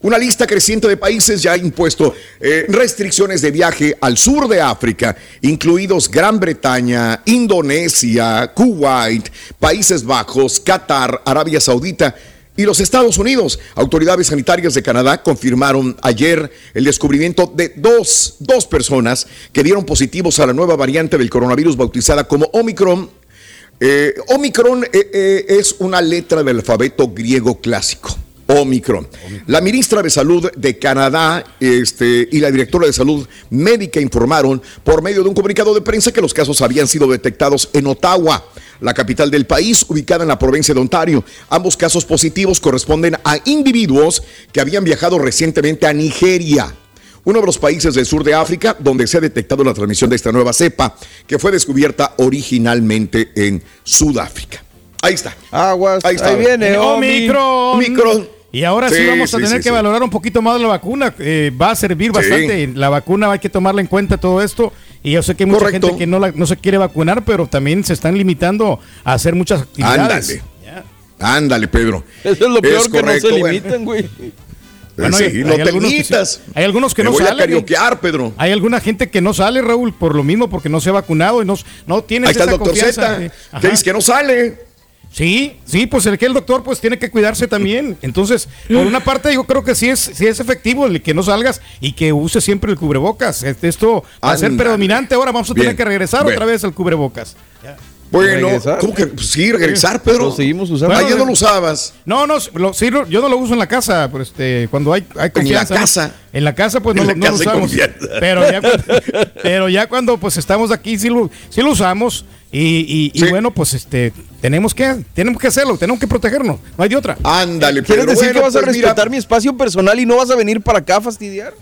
Una lista creciente de países ya ha impuesto eh, restricciones de viaje al sur de África, incluidos Gran Bretaña, Indonesia, Kuwait, Países Bajos, Qatar, Arabia Saudita y los Estados Unidos. Autoridades sanitarias de Canadá confirmaron ayer el descubrimiento de dos, dos personas que dieron positivos a la nueva variante del coronavirus bautizada como Omicron Eh, Omicron eh, eh, es una letra del alfabeto griego clásico. Omicron. La ministra de Salud de Canadá este, y la directora de Salud Médica informaron por medio de un comunicado de prensa que los casos habían sido detectados en Ottawa, la capital del país, ubicada en la provincia de Ontario. Ambos casos positivos corresponden a individuos que habían viajado recientemente a Nigeria uno de los países del sur de África donde se ha detectado la transmisión de esta nueva cepa que fue descubierta originalmente en Sudáfrica. Ahí está. Aguas. Ahí está. Ahí viene Omicron. Omicron. Y ahora sí, Sí, vamos a sí, tener sí, que sí. valorar un poquito más la vacuna. eh, va a servir Sí. bastante. La vacuna hay que tomarla en cuenta todo esto. Y yo sé que hay mucha Correcto. gente que no, la- no se quiere vacunar, pero también se están limitando a hacer muchas actividades. Ándale. Ándale, Pedro. Eso es lo peor que no se limitan, güey. Bueno, sí, hay- no hay te algunos que sí. Hay algunos que Me no voy a salen. carioquear, Pedro. Hay alguna gente que no sale, Raúl, por lo mismo, porque no se ha vacunado y no, no tiene Ahí está el esa doctor confianza. Z, Eh, que dice que no sale. Sí, sí, pues el que el doctor pues tiene que cuidarse también. Entonces, por una parte yo creo que sí es, sí es efectivo el que no salgas y que use siempre el cubrebocas. Este, Esto va a ser predominante. Ahora vamos a tener que regresar Bueno. otra vez al cubrebocas. Bueno, ¿Regresar? ¿cómo que pues sí, regresar, Pedro? Lo seguimos usando. Ah, ya Bueno, no lo usabas. No, no, lo- sí, yo no lo uso en la casa, pero este, cuando hay, hay En la confianza. ¿no? casa. En la casa, pues no, En lo- la no lo casa hay usamos. confianza. Pero ya, cuando, pero ya cuando pues estamos aquí, sí lo, sí lo usamos. Y, y- y bueno, pues este, tenemos que, tenemos que hacerlo, tenemos que protegernos. No hay de otra. Ándale, ¿Quieres Pedro. decir Bueno, que vas a pues, mira, respetar mi espacio personal y no vas a venir para acá a fastidiar?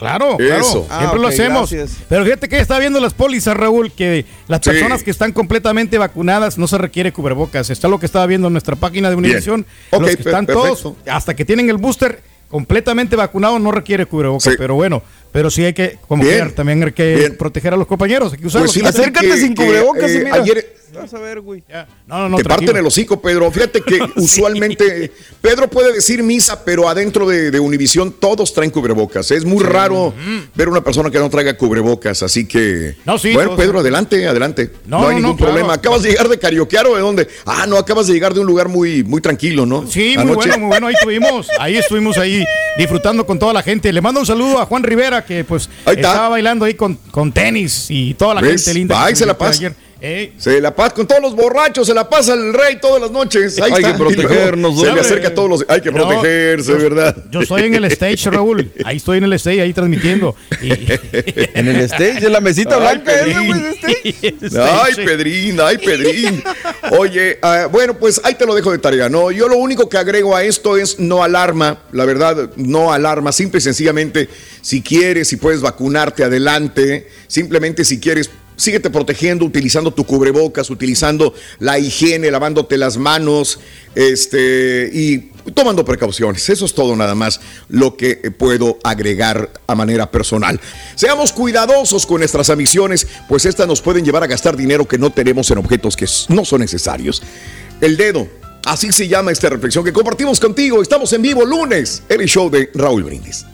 Claro, claro. Eso. Siempre Ah, lo hacemos. gracias. Pero fíjate que está viendo las pólizas, Raúl, que las Sí. personas que están completamente vacunadas no se requiere cubrebocas. Está lo que estaba viendo en nuestra página de. Univision. Ok, los que están perfecto. todos, hasta que tienen el booster completamente vacunado, no requiere cubrebocas. Sí. Pero bueno, pero sí hay que, como Bien. también hay que Bien. proteger a los compañeros. Hay que usarlos. Pues fíjate Acércate que- sin que, cubrebocas y eh, mira. ayer- Vas a ver, güey. No, no, no. te tranquilo. parten el hocico, Pedro. Fíjate que usualmente Pedro puede decir misa, pero adentro de, de Univisión todos traen cubrebocas. Es muy raro ver una persona que no traiga cubrebocas, así que. No, sí, bueno, Pedro, adelante, adelante. No, No, hay no, ningún claro. problema. ¿Acabas de llegar de Carioquear o de dónde? Ah, no, acabas de llegar de un lugar muy, muy tranquilo, ¿no? Sí, muy bueno, muy bueno. Ahí estuvimos, ahí estuvimos ahí disfrutando con toda la gente. Le mando un saludo a Juan Rivera, que pues estaba bailando ahí con, con tenis y toda la ¿Ves? gente linda. Ahí se la pasa. Ey, Se la pasa con todos los borrachos, se la pasa el rey todas las noches. Ahí Hay está. que protegernos, Se le acerca a todos los. Hay que No, protegerse, yo- ¿verdad? Yo estoy en el stage, Raúl. Ahí estoy en el stage, ahí transmitiendo. Y- En el stage, en la mesita Ay, blanca Pedrín. stage. Ay. Pedrín, ay, Pedrín. Oye, ah, bueno, pues ahí te lo dejo de tarea, ¿no? Yo lo único que agrego a esto es no alarma, la verdad, no alarma. Simple y sencillamente, si quieres, si puedes vacunarte, adelante. Simplemente si quieres, síguete protegiendo, utilizando tu cubrebocas, utilizando la higiene, lavándote las manos, este, y tomando precauciones. Eso es todo nada más lo que puedo agregar a manera personal. Seamos cuidadosos con nuestras ambiciones, pues estas nos pueden llevar a gastar dinero que no tenemos en objetos que no son necesarios. El dedo. Así se llama esta reflexión que compartimos contigo. Estamos en vivo lunes, el show de Raúl Brindis.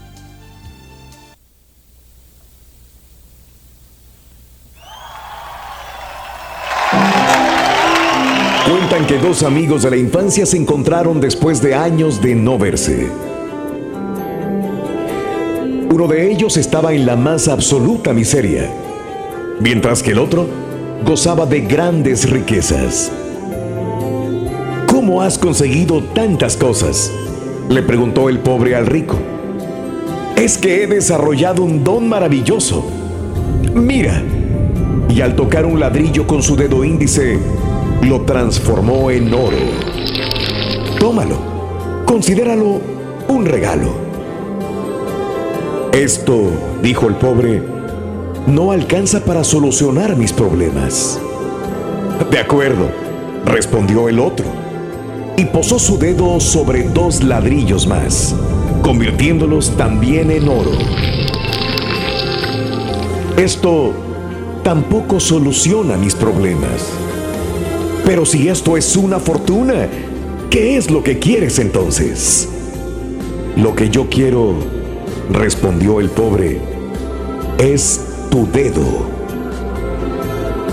Que dos amigos de la infancia se encontraron después de años de no verse. Uno de ellos estaba en la más absoluta miseria, mientras que el otro gozaba de grandes riquezas. ¿Cómo has conseguido tantas cosas? Le preguntó el pobre al rico. Es que he desarrollado un don maravilloso. Mira. Y al tocar un ladrillo con su dedo índice, lo transformó en oro. Tómalo. Considéralo un regalo. Esto, dijo el pobre, no alcanza para solucionar mis problemas. De acuerdo, respondió el otro. Y posó su dedo sobre dos ladrillos más, convirtiéndolos también en oro. Esto tampoco soluciona mis problemas. Pero si esto es una fortuna, ¿qué es lo que quieres entonces? Lo que yo quiero, respondió el pobre, es tu dedo.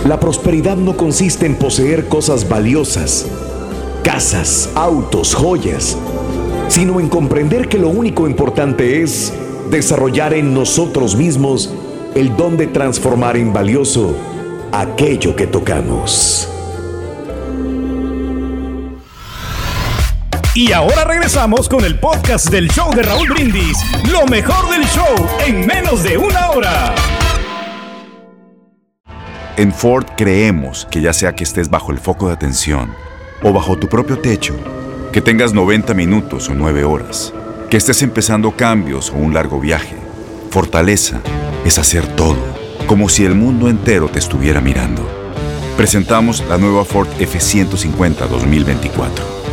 La prosperidad no consiste en poseer cosas valiosas, casas, autos, joyas, sino en comprender que lo único importante es desarrollar en nosotros mismos el don de transformar en valioso aquello que tocamos. Y ahora regresamos con el podcast del show de Raúl Brindis. Lo mejor del show en menos de una hora. En Ford creemos que ya sea que estés bajo el foco de atención o bajo tu propio techo, que tengas 90 minutos o 9 horas, que estés empezando cambios o un largo viaje, fortaleza es hacer todo, como si el mundo entero te estuviera mirando. Presentamos la nueva Ford F150 2024.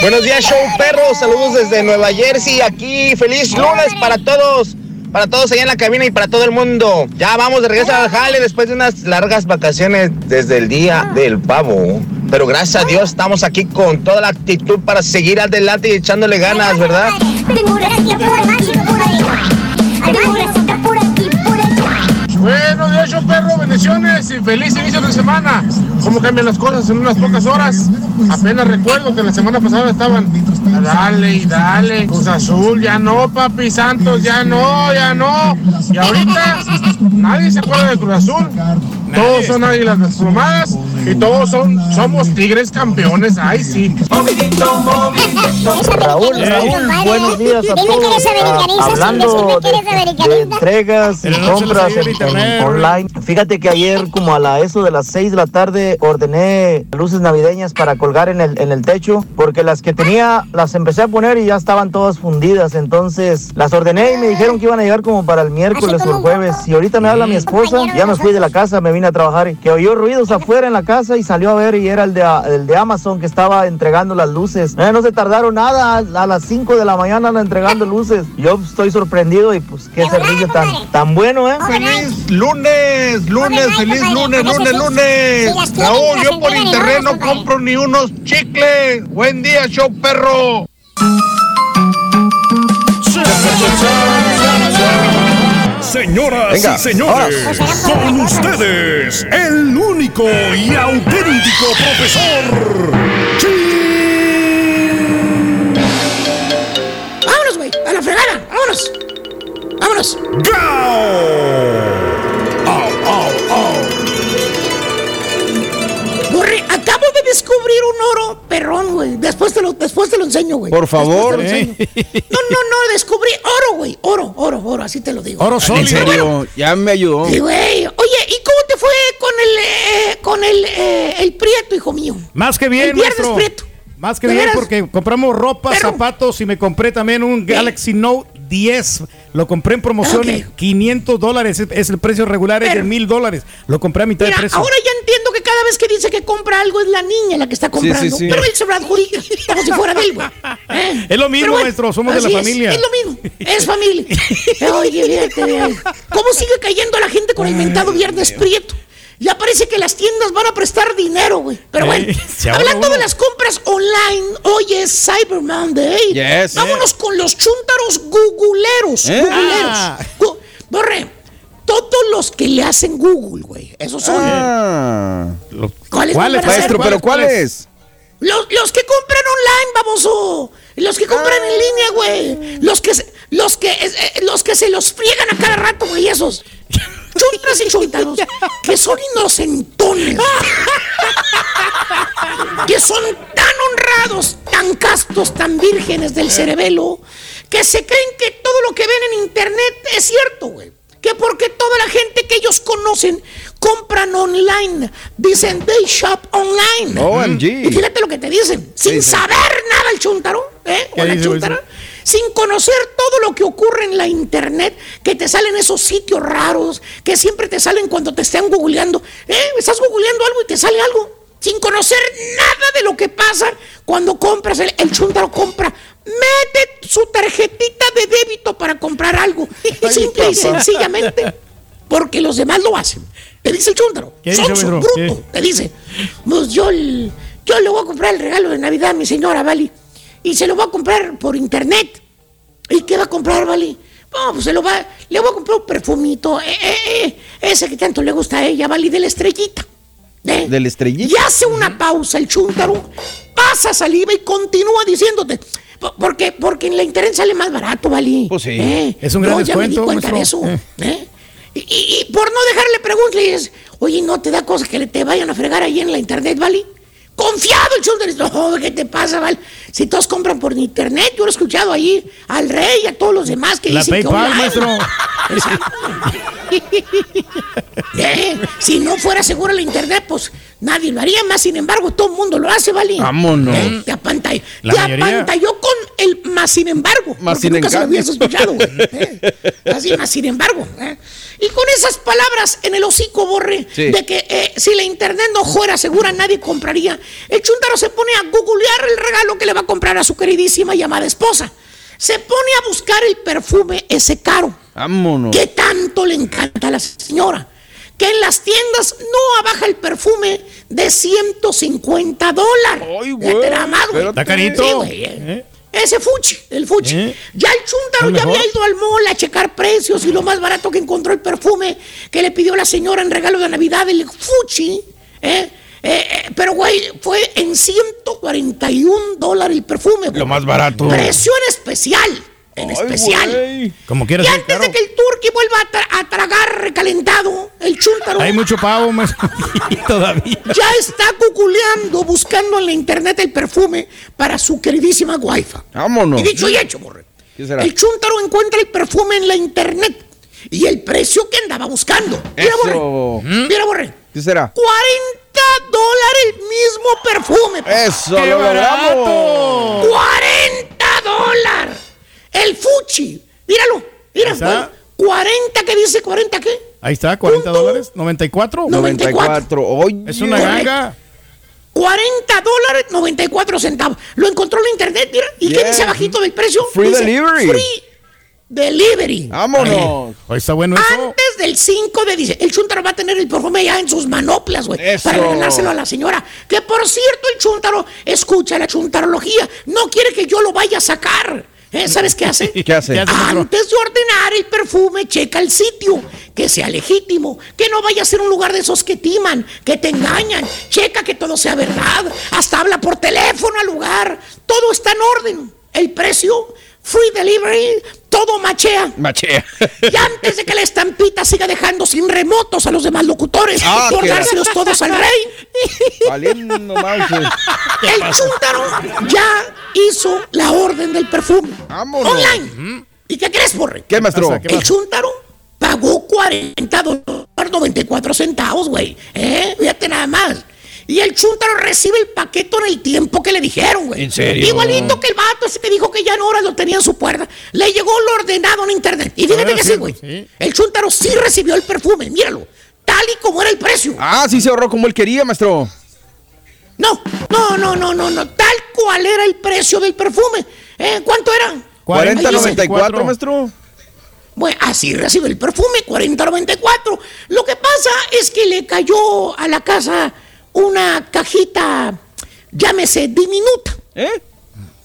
Buenos días, show perros. Saludos desde Nueva Jersey. Aquí, feliz lunes para todos. Para todos allá en la cabina y para todo el mundo. Ya vamos de regreso al jale después de unas largas vacaciones desde el día del pavo. Pero gracias a Dios estamos aquí con toda la actitud para seguir adelante y echándole ganas, ¿verdad? Buenos días, show perro, bendiciones y feliz inicio de semana. ¿Cómo cambian las cosas en unas pocas horas? Apenas recuerdo que la semana pasada estaban dale y dale, Cruz Azul, ya no, papi Santos, ya no, ya no. Y ahorita nadie se acuerda de Cruz Azul. Todos son águilas desplumadas y todos son, somos tigres campeones. Ay, sí. Raúl, Raúl, buenos días a todos. Ah, hablando de, de entregas y compras en online, fíjate que ayer como a la eso de las 6 de la tarde ordené luces navideñas para colgar en el, en el techo porque las que tenía las empecé a poner y ya estaban todas fundidas. Entonces las ordené y me dijeron que iban a llegar como para el miércoles o el jueves. Y ahorita me habla mi esposa, ya me fui de la casa, me vine a trabajar y que oyó ruidos afuera en la casa y salió a ver y era el de, el de Amazon que estaba entregando las luces. Eh, no se tardaron nada, a, las 5 de la mañana entregando luces. Yo estoy sorprendido y pues qué servicio tan, tan bueno, ¿eh? Feliz lunes, lunes, feliz lunes, lunes, lunes. Raúl, yo por internet no compro ni unos chicles. Buen día, show perro. Señoras Venga, y señores, con ustedes, el único y auténtico profesor. ¡Vámonos, güey! ¡A la fregada! ¡Vámonos! ¡Vámonos! Borre, descubrir un oro perrón, güey. Después te lo, después te lo enseño, güey. Por favor. te lo enseño. No, no, no, descubrí oro, güey. Oro, oro, oro, así te lo digo. En serio, ya me ayudó. Sí, güey. Oye, ¿y cómo te fue con el, eh, con el, eh, el prieto, hijo mío? Más que bien, El viernes maestro. prieto. Más que ¿De bien porque compramos ropa, zapatos y me compré también un Galaxy Note 10. Lo compré en promoción en 500 dólares. Es- el precio regular, es de mil dólares. Lo compré a mitad Mira, de precio. ahora ya entiendo que cada vez que dice que compra algo es la niña la que está comprando. sí. Pero él se lo adjudica como si fuera de él, güey. ¿Eh? Es lo mismo, bueno, maestro, somos de la es, familia. Es, lo mismo, es familia. Oye, fíjate. ¿cómo sigue cayendo la gente con el mentado Viernes Prieto? Ya parece que las tiendas van a prestar dinero, güey. Pero bueno, hablando de las compras online, hoy es Cyber Monday. Yes. Vámonos con los chúntaros googleros. ¿Eh? Googleros. Ah. Gu- Borre, todos los que le hacen Google, güey. Esos son. Ah. ¿Cuáles ¿Cuáles, van a ser? Maestro, pero ¿Cuáles? Los, los que compran online, baboso. Los que compran en línea, güey. Los que, se- los, que, eh, eh, los que se los friegan a cada rato, güey, esos. Chuntas y chuntaros que son inocentones. que son tan honrados, tan castos, tan vírgenes del cerebelo, que se creen que todo lo que ven en internet es cierto, güey. Que porque toda la gente que ellos conocen compran online. Dicen, they shop online. OMG. Y fíjate lo que te dicen. Sin saber nada el chuntaro, ¿eh? ¿Qué O la chuntara. Sin conocer todo lo que ocurre en la internet, que te salen esos sitios raros, que siempre te salen cuando te están googleando. ¿Eh? Estás googleando algo y te sale algo. Sin conocer nada de lo que pasa cuando compras. El, el chuntaro compra. Mete su tarjetita de débito para comprar algo. Simple y sencillamente. Porque los demás lo hacen. Te dice el. ¿Qué dice, Sonso, bruto. Te dice. Pues yo, yo le voy a comprar el regalo de Navidad a mi señora, ¿vale? Y se lo voy a comprar por internet. ¿Y qué va a comprar, vale? No, pues se lo va, le voy a comprar un perfumito, eh, eh, eh, ese que tanto le gusta a ella, vale, de la estrellita. ¿eh? Del estrellito. Y hace una pausa el chúntaro, pasa saliva y continúa diciéndote. po- Porque, porque en la internet sale más barato, ¿vale? Pues sí. ¿Eh? Es un gran No, ya me di descuento, cuenta de eso. ¿eh? Y, y- y por no dejarle preguntas, le dices, oye, ¿no te da cosa que le te vayan a fregar ahí en la internet, ¿vale? Confiado el chúntaro. dice, No, ¿qué te pasa, Val? Si todos compran por internet, yo lo he escuchado ahí al rey y a todos los demás que La dicen que PayPal, online. maestro. Eh, Si no fuera segura la internet, pues nadie lo haría más. Sin embargo, todo el mundo lo hace, ¿vale? Vámonos. Eh, Te apantalló. Te apantalló con el más sin embargo. Más sin nunca se lo habías escuchado, güey. Eh, Así, más sin embargo. eh. Y con esas palabras en el hocico, Borre, Sí. de que eh, si la internet no fuera segura, nadie compraría. El chuntaro se pone a googlear el regalo que le va a comprar a su queridísima llamada esposa. Se pone a buscar el perfume ese caro Vámonos. que tanto le encanta a la señora. Que en las tiendas no abaja el perfume de 150 dólares. Ay, güey. Está carito. Sí, güey, eh. ¿Eh? Ese fuchi, el fuchi. ¿Eh? Ya el chúntaro ¿Es ya había ido al mall a checar precios y lo más barato que encontró el perfume que le pidió la señora en regalo de Navidad, el fuchi. ¿eh? Eh, eh, pero, güey, fue en 141 dólares el perfume. güey. Lo más barato. Precio en especial. En Ay, especial. güey. Como Y quieras ser antes caro. de que el turqui vuelva a, tra- a tragar recalentado, el chúntaro Hay mucho pavo, maestro. Todavía. ya está cuculeando, buscando en la internet el perfume para su queridísima wifi. Vámonos. Y dicho y hecho, borre. ¿Qué será? El chúntaro encuentra el perfume en la internet y el precio que andaba buscando. Mira, Eso. borre. Mira, borre. ¿Qué será? 40 dólares el mismo perfume. Eso, ¡Qué lo logramos. 40 dólares. El fuchi. Míralo. Mira, Ahí está. güey. 40, ¿qué dice? ¿40 qué? Ahí está, 40 Punto. dólares. 94. 94. Oye. Es una ganga. 40 dólares 94 centavos. Lo encontró en la internet, mira. ¿Y qué dice abajito del precio? Free Dice, delivery. Free delivery. Vámonos. Ahí está bueno eso. Antes del 5 de diciembre, el Chuntaro va a tener el perfume ya en sus manoplas, güey. Para regalárselo a la señora. Que por cierto, el Chuntaro escucha la chuntarología. No quiere que yo lo vaya a sacar. ¿Eh? ¿Sabes qué hace? ¿Qué hace? ¿Qué hace, maestro? Antes de ordenar el perfume, checa el sitio, que sea legítimo, que no vaya a ser un lugar de esos que timan, que te engañan. Checa que todo sea verdad. Hasta habla por teléfono al lugar. Todo está en orden. El precio, free delivery, todo machea. Machea. Y antes de que la estampita siga dejando sin remotos a los demás locutores Ah, por dárselos todos al rey, Valiendo más. el chúntaro ya hizo la orden del perfume. Vámonos. Online. ¿Y qué crees, Borre? ¿Qué, maestro? El pasa? chúntaro pagó 40 dólares 94 centavos, güey. ¿Eh? Fíjate nada más. Y el chúntaro recibe el paquete en el tiempo que le dijeron, güey. ¿En serio? Igualito que el vato ese que dijo que ya en horas lo tenía en su puerta. Le llegó lo ordenado en internet. Y fíjate que sí, güey. sí. El chúntaro sí recibió el perfume, míralo. Tal y como era el precio. Ah, sí se ahorró como él quería, maestro. No, no, no, no, no, no. Tal cual era el precio del perfume. ¿Eh? ¿Cuánto era? 40.94, 94, maestro. Bueno, así recibe el perfume, 4094. Lo que pasa es que le cayó a la casa una cajita, llámese, diminuta. ¿Eh?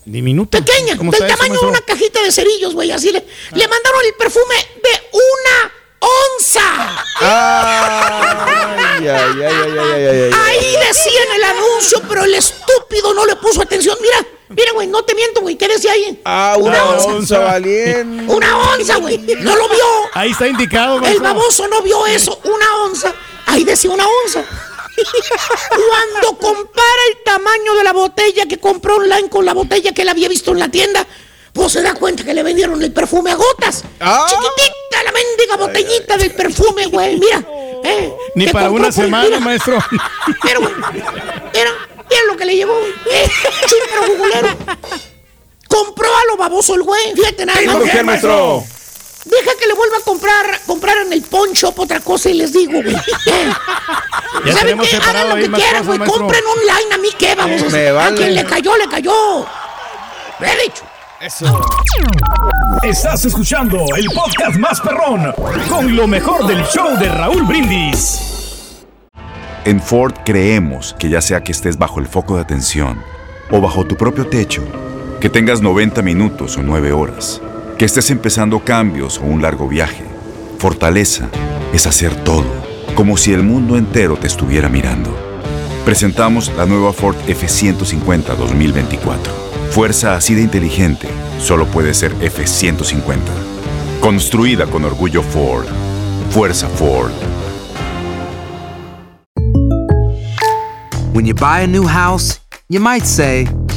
Diminuta. Pequeña, ¿Cómo del está eso, tamaño de una cajita de cerillos, güey. Así le, le mandaron el perfume de una onza. Ay, ay, ay. Ahí decía en el anuncio, pero el estúpido no le puso atención. Mira, mira, güey, no te miento, güey. ¿Qué decía ahí? Ah, una onza, valiente. Una onza, güey. No lo vio. Ahí está indicado, El maestro. baboso no vio eso. Una onza. Ahí decía una onza. Cuando compara el tamaño de la botella que compró online con la botella que él había visto en la tienda, pues se da cuenta que le vendieron el perfume a gotas. Ah. Chiquitita la mendiga botellita del perfume, güey. Mira. eh, Ni para compró una semana, mira, maestro. Mira, güey. Mira, mira lo que le llevó. güey. Eh, Chíparo gugulero. Compró a lo baboso el güey. Fíjate nada ¿Qué más. maestro? Deja que le vuelva a comprar, comprar en el pawn shop otra cosa y les digo, güey. Ya ¿Saben qué? Hagan lo que quieran, güey. Compren online. A mí qué, vamos. Eh, me a vale. quien le cayó, le cayó. Le he dicho. Eso. Estás escuchando el podcast más perrón con lo mejor del show de Raúl Brindis. En Ford creemos que ya sea que estés bajo el foco de atención o bajo tu propio techo, que tengas 90 minutos o 9 horas, que estés empezando cambios o un largo viaje, fortaleza es hacer todo, como si el mundo entero te estuviera mirando. Presentamos la nueva Ford F150 2024. Fuerza así de inteligente solo puede ser F150. Construida con orgullo Ford. Fuerza Ford. When you buy a new house, you might say,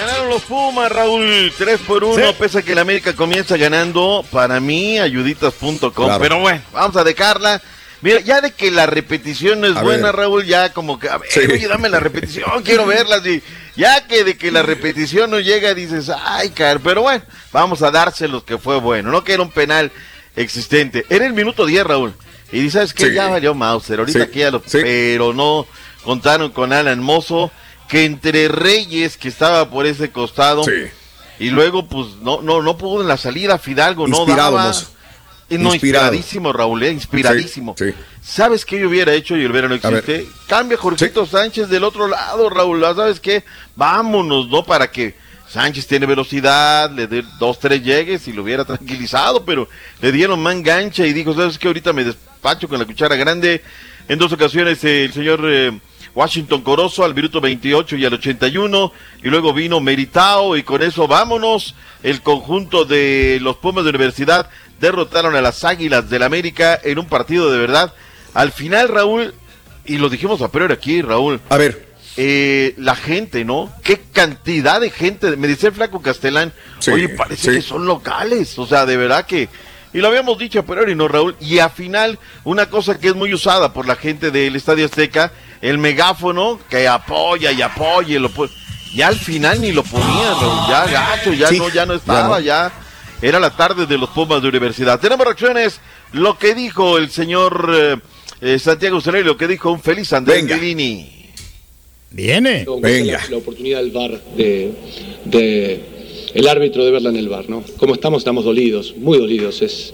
Ganaron los Pumas, Raúl, 3 por 1, Sí. pese a que la América comienza ganando, para mí, ayuditas.com. Claro. Pero bueno, vamos a dejarla. Mira, ya de que la repetición no es A buena, ver. Raúl, ya como que, a ver, Sí. oye, dame la repetición, quiero verla. así. Ya que de que la repetición no llega, dices, ay, car, pero bueno, vamos a dárselos que fue bueno, no que era un penal existente. Era el minuto 10, Raúl. Y dices, ¿sabes qué? Sí. Ya valió Mauser, ahorita Sí. aquí ya lo... Sí. Pero no contaron con Alan Mozo, que entre Reyes, que estaba por ese costado, y luego pues no no no pudo en la salida, Fidalgo no daba. Mozo. No, Inspirado. inspiradísimo, Raúl, eh, inspiradísimo. Sí, sí. ¿Sabes qué yo hubiera hecho y Olvera no existe? Cambia Jorgito Sánchez del otro lado, Raúl. Ah, ¿Sabes qué? Vámonos, ¿no? Para que Sánchez tiene velocidad, le dé dos, tres llegues y lo hubiera tranquilizado, pero le dieron man gancha y dijo, ¿sabes qué? Ahorita me despacho con la cuchara grande. En dos ocasiones eh, el señor eh, Washington Corozo al minuto 28 y al 81, y luego vino Meritao y con eso vámonos. El conjunto de los Pumas de Universidad derrotaron a las Águilas del América en un partido de verdad. Al final, Raúl, y lo dijimos a priori aquí, Raúl. A ver. la gente, ¿no? Qué cantidad de gente. Me dice el flaco Castelán, Sí, oye, parece sí. que son locales. O sea, de verdad que. Y lo habíamos dicho a priori, ¿no, Raúl? Y a final, una cosa que es muy usada por la gente del Estadio Azteca, el megáfono que apoya y apoya. y Lo, ya al final ni lo ponían, Raúl. Ya gacho, ya Sí, no, ya no ya estaba, no. ya. era la tarde de los Pumas de Universidad. Tenemos reacciones, lo que dijo el señor eh, eh, Santiago Solari, lo que dijo un feliz Andrés Bellini. Viene. Venga. La, la, oportunidad del VAR, de, de, el árbitro de verla en el VAR, ¿no? Como estamos, estamos dolidos, muy dolidos. Es,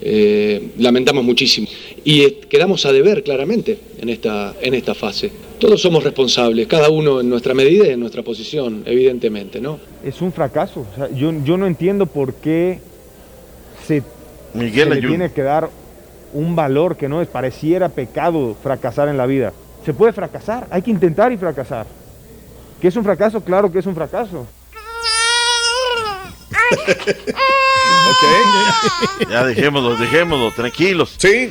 eh, lamentamos muchísimo. Y eh, quedamos a deber claramente en esta, en esta fase. Todos somos responsables, cada uno en nuestra medida y en nuestra posición, evidentemente, ¿no? Es un fracaso. O sea, yo, yo no entiendo por qué se, Miguel se le tiene que dar un valor que no es, pareciera pecado fracasar en la vida. Se puede fracasar, hay que intentar y fracasar. ¿Que es un fracaso? Claro que es un fracaso. ok. Ya dejémoslo, dejémoslo, tranquilos. Sí.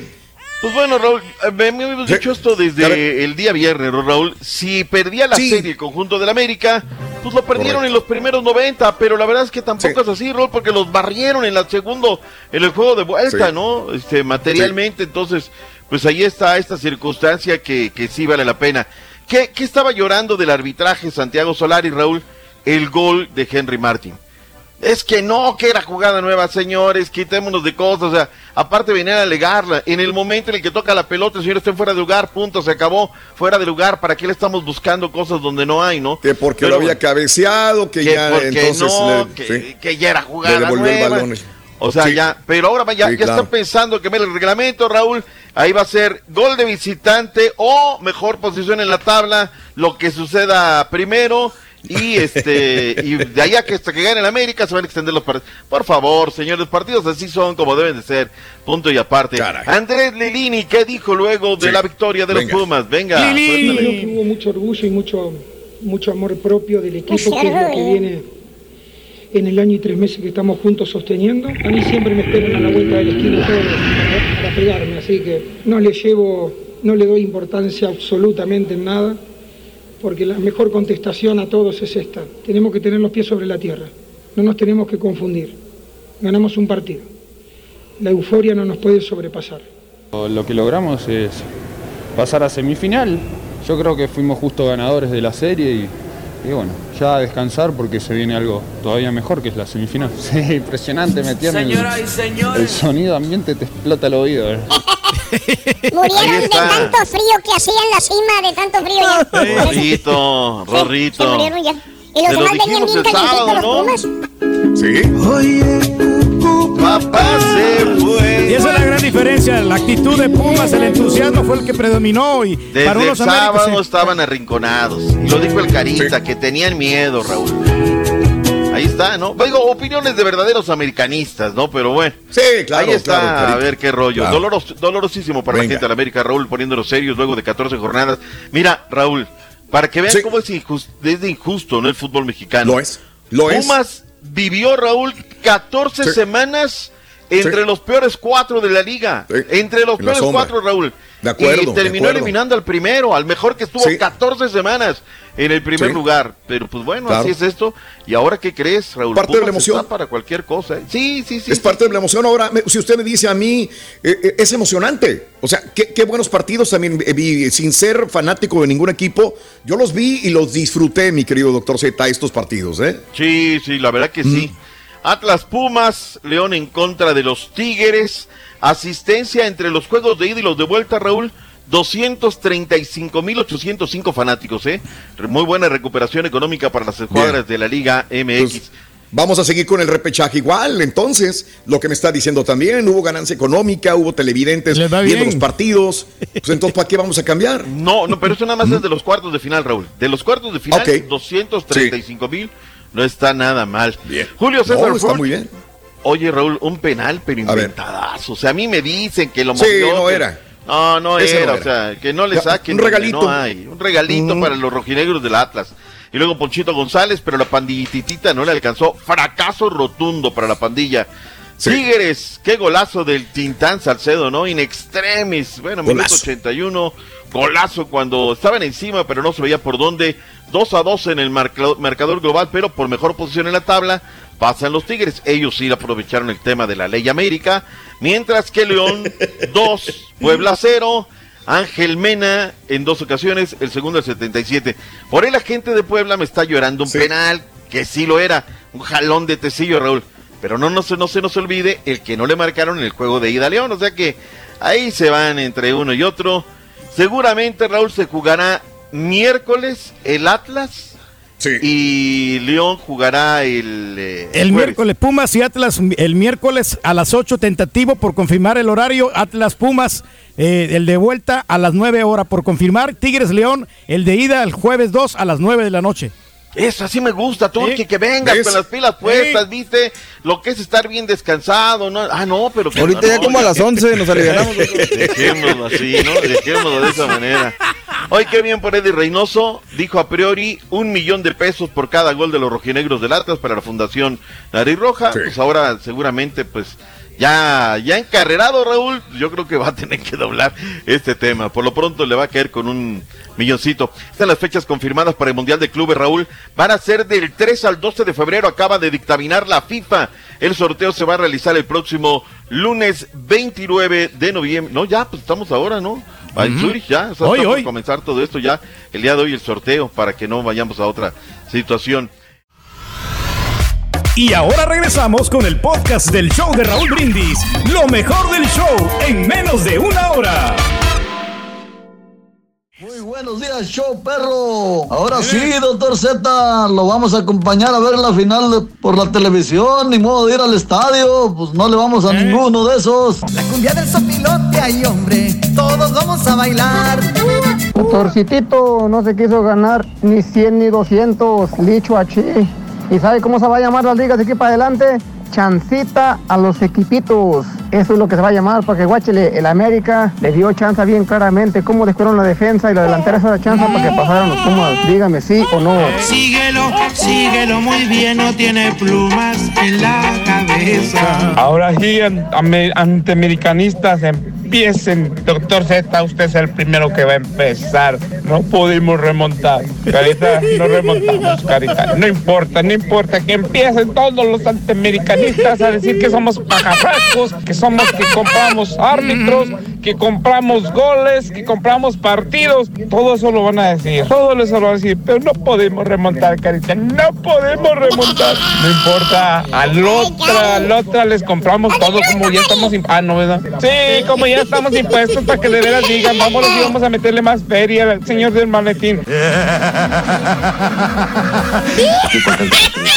Pues bueno, Raúl, eh, me, me habíamos dicho esto desde el día viernes, ¿no, Raúl. Si perdía la Sí. serie el conjunto del América, pues lo perdieron en los primeros 90, pero la verdad es que tampoco es así, Raúl, porque los barrieron en el segundo, en el juego de vuelta, Sí. ¿no? Este, materialmente, entonces, pues ahí está esta circunstancia que, que sí vale la pena. ¿Qué, ¿Qué estaba llorando del arbitraje Santiago Solari, Raúl? El gol de Henry Martin. Es que no, que era jugada nueva, señores, quitémonos de cosas, o sea, aparte venían a alegarla, en el momento en el que toca la pelota, el señor está fuera de lugar, punto, se acabó, fuera de lugar, ¿para qué le estamos buscando cosas donde no hay, no? Que porque Pero lo había cabeceado, que, que ya entonces no, le- que, sí. que ya era jugada Le devolvió el nueva. balón. O sea, Sí. ya, pero ahora ya, Sí, ya claro. están pensando que ve el reglamento, Raúl, ahí va a ser gol de visitante o mejor posición en la tabla, lo que suceda primero. Y este y de allá que hasta que gane el América se van a extender los partidos. Por favor, señores, los partidos así son como deben de ser. Punto y aparte. Andrés Lilini, ¿qué dijo luego de Sí. la victoria de Venga. los Pumas? Venga. Creo que hubo mucho orgullo y mucho, mucho amor propio del equipo, que es lo que viene en el año y tres meses que estamos juntos sosteniendo. A mí siempre me esperan a la vuelta de la esquina todos para pegarme, así que no le llevo, no le doy importancia absolutamente en nada, porque la mejor contestación a todos es esta. Tenemos que tener los pies sobre la tierra, no nos tenemos que confundir. Ganamos un partido. La euforia no nos puede sobrepasar. Lo que logramos es pasar a semifinal. Yo creo que fuimos justo ganadores de la serie y, y bueno, ya a descansar porque se viene algo todavía mejor que es la semifinal. Sí, impresionante el, Señoras y señores. el sonido ambiente te explota el oído. eh. Murieron de está. tanto frío que hacía en la cima, de tanto frío ya. Rorrito, Se Rorrito. murieron ya. Y los Te lo demás venían dijimos bien el los ¿no? Pumas. Sí. Papá se fue. Y esa es la gran diferencia. La actitud de Pumas, el entusiasmo fue el que predominó. Y Desde para el unos sábado estaban arrinconados. Y lo dijo el Carita, que tenían miedo, Raúl. Ahí está, ¿no? Digo, opiniones de verdaderos americanistas, ¿no? Pero bueno. Sí, claro, Ahí está, claro, a ver qué rollo. Claro. Doloros- dolorosísimo para la gente de la América, Raúl, poniéndolo serios luego de 14 jornadas. Mira, Raúl, para que vean Sí. cómo es, injus- es de injusto, ¿no? El fútbol mexicano. Lo es, lo es. Vivió, Raúl, 14 Sí. semanas entre Sí. los peores cuatro de la liga. Sí. Entre los En peores cuatro, Raúl. De acuerdo, Y terminó acuerdo. eliminando al primero, al mejor que estuvo Sí. 14 semanas en el primer Sí. lugar. Pero pues bueno, Claro. así es esto. ¿Y ahora qué crees, Raúl? Parte de la emoción. está para cualquier cosa. ¿eh? Sí, sí, sí. es parte de la emoción. Ahora, me- si usted me dice a mí, eh, eh, es emocionante. O sea, qué, qué buenos partidos también eh, vi. Sin ser fanático de ningún equipo, yo los vi y los disfruté, mi querido doctor Z, estos partidos. ¿eh? Sí, sí, la verdad que sí. Atlas Pumas, León en contra de los Tigres, asistencia entre los juegos de ida y los de vuelta, Raúl. 235.805 fanáticos, ¿eh? Muy buena recuperación económica para las escuadras de la Liga MX. Pues, Vamos a seguir con el repechaje igual. Entonces, lo que me está diciendo también, hubo ganancia económica, hubo televidentes viendo bien. los partidos. Pues entonces, ¿para qué vamos a cambiar? No, no, pero eso nada más es de los cuartos de final, Raúl. De los cuartos de final, Ok. 235 mil, no está nada mal. Bien. Julio César No, está muy bien. Oye, Raúl, un penal, pero inventadazo. O sea, a mí me dicen que lo Sí, movió, no que- era. No, no era, no o sea, que no le saquen. un regalito. No hay. Un regalito Mm. para los rojinegros del Atlas. Y luego Ponchito González, pero la pandillitita no le alcanzó. Fracaso rotundo para la pandilla. Tigres, qué golazo del Tintán Salcedo, ¿no? In extremis. Bueno, minuto Golazo. 81. Golazo cuando estaban encima, pero no se veía por dónde. 2 a 2 en el marca- marcador global, pero por mejor posición en la tabla. Pasan los Tigres. Ellos sí aprovecharon el tema de la ley América. Mientras que León 2, Puebla 0. Ángel Mena en dos ocasiones, el segundo al 77. Por ahí la gente de Puebla me está llorando un penal, que sí lo era, un jalón de tecillo, Raúl. Pero no, no, se, no se nos olvide el que no le marcaron en el juego de ida a León. O sea que ahí se van entre uno y otro. Seguramente Raúl se jugará miércoles el Atlas. Y León jugará el... eh, El miércoles Pumas y Atlas el miércoles a las 8 tentativo por confirmar el horario. Atlas Pumas eh, el de vuelta a las 9 horas por confirmar. Tigres León el de ida el jueves 2 a las 9 de la noche. Eso así me gusta, Turki, que vengas ¿Ves? con las pilas puestas, viste lo que es estar bien descansado, ¿no? Ah, no, pero... que- Ahorita no, ya como a las 11 nos alivianamos. Dejémoslo así, ¿no? Dejémoslo de esa manera. Hoy qué bien por Eddie Reynoso, dijo a priori un millón de pesos por cada gol de los rojinegros del Atlas para la Fundación Nariz Roja. Pues ahora seguramente, pues ya, ya encarrerado Raúl, yo creo que va a tener que doblar este tema. Por lo pronto le va a caer con un milloncito. Están las fechas confirmadas para el Mundial de Clubes, Raúl. Van a ser del 3 al 12 de febrero, acaba de dictaminar la FIFA. El sorteo se va a realizar el próximo lunes 29 de noviembre. No, ya, pues estamos ahora, ¿no? En Ujú. Zurich ya, o sea, Hoy, hoy. comenzar todo esto ya, el día de hoy el sorteo, para que no vayamos a otra situación. Y ahora regresamos con el podcast del show de Raúl Brindis. Lo mejor del show en menos de una hora. Muy buenos días, show perro. Ahora sí, doctor Z, lo vamos a acompañar a ver la final de- por la televisión. Ni modo de ir al estadio, pues no le vamos a ninguno de esos. La cumbia del sopilote, ay hombre, todos vamos a bailar. Doctorcitito no se quiso ganar ni 100 ni 200, licho achí. ¿Y sabe cómo se va a llamar las ligas de aquí para adelante? Chancita a los equipitos. Eso es lo que se va a llamar, porque guáchele, el América le dio chanza bien claramente. ¿Cómo descubrieron la defensa y la delantera esa chanza para que pasaran los Pumas? Dígame sí o no. Síguelo, síguelo muy bien, no tiene plumas en la cabeza. Ahora sí, an- ame- antiamericanistas, empiecen. Doctor Z, usted es el primero que va a empezar. No pudimos remontar. Carita, no remontamos, Carita. No importa, no importa. Que empiecen todos los antiamericanistas a decir que somos pajarracos, que somos que compramos árbitros, que compramos goles, que compramos partidos. Todo eso lo van a decir. Todo eso lo van a decir. Pero no podemos remontar, Carita. No podemos remontar. No importa. Al otra, al otra les compramos todo como ya estamos. imp- Ah, no, ¿verdad? Sí, como ya estamos impuestos para que de veras digan, vámonos y vamos a meterle más feria al señor del maletín.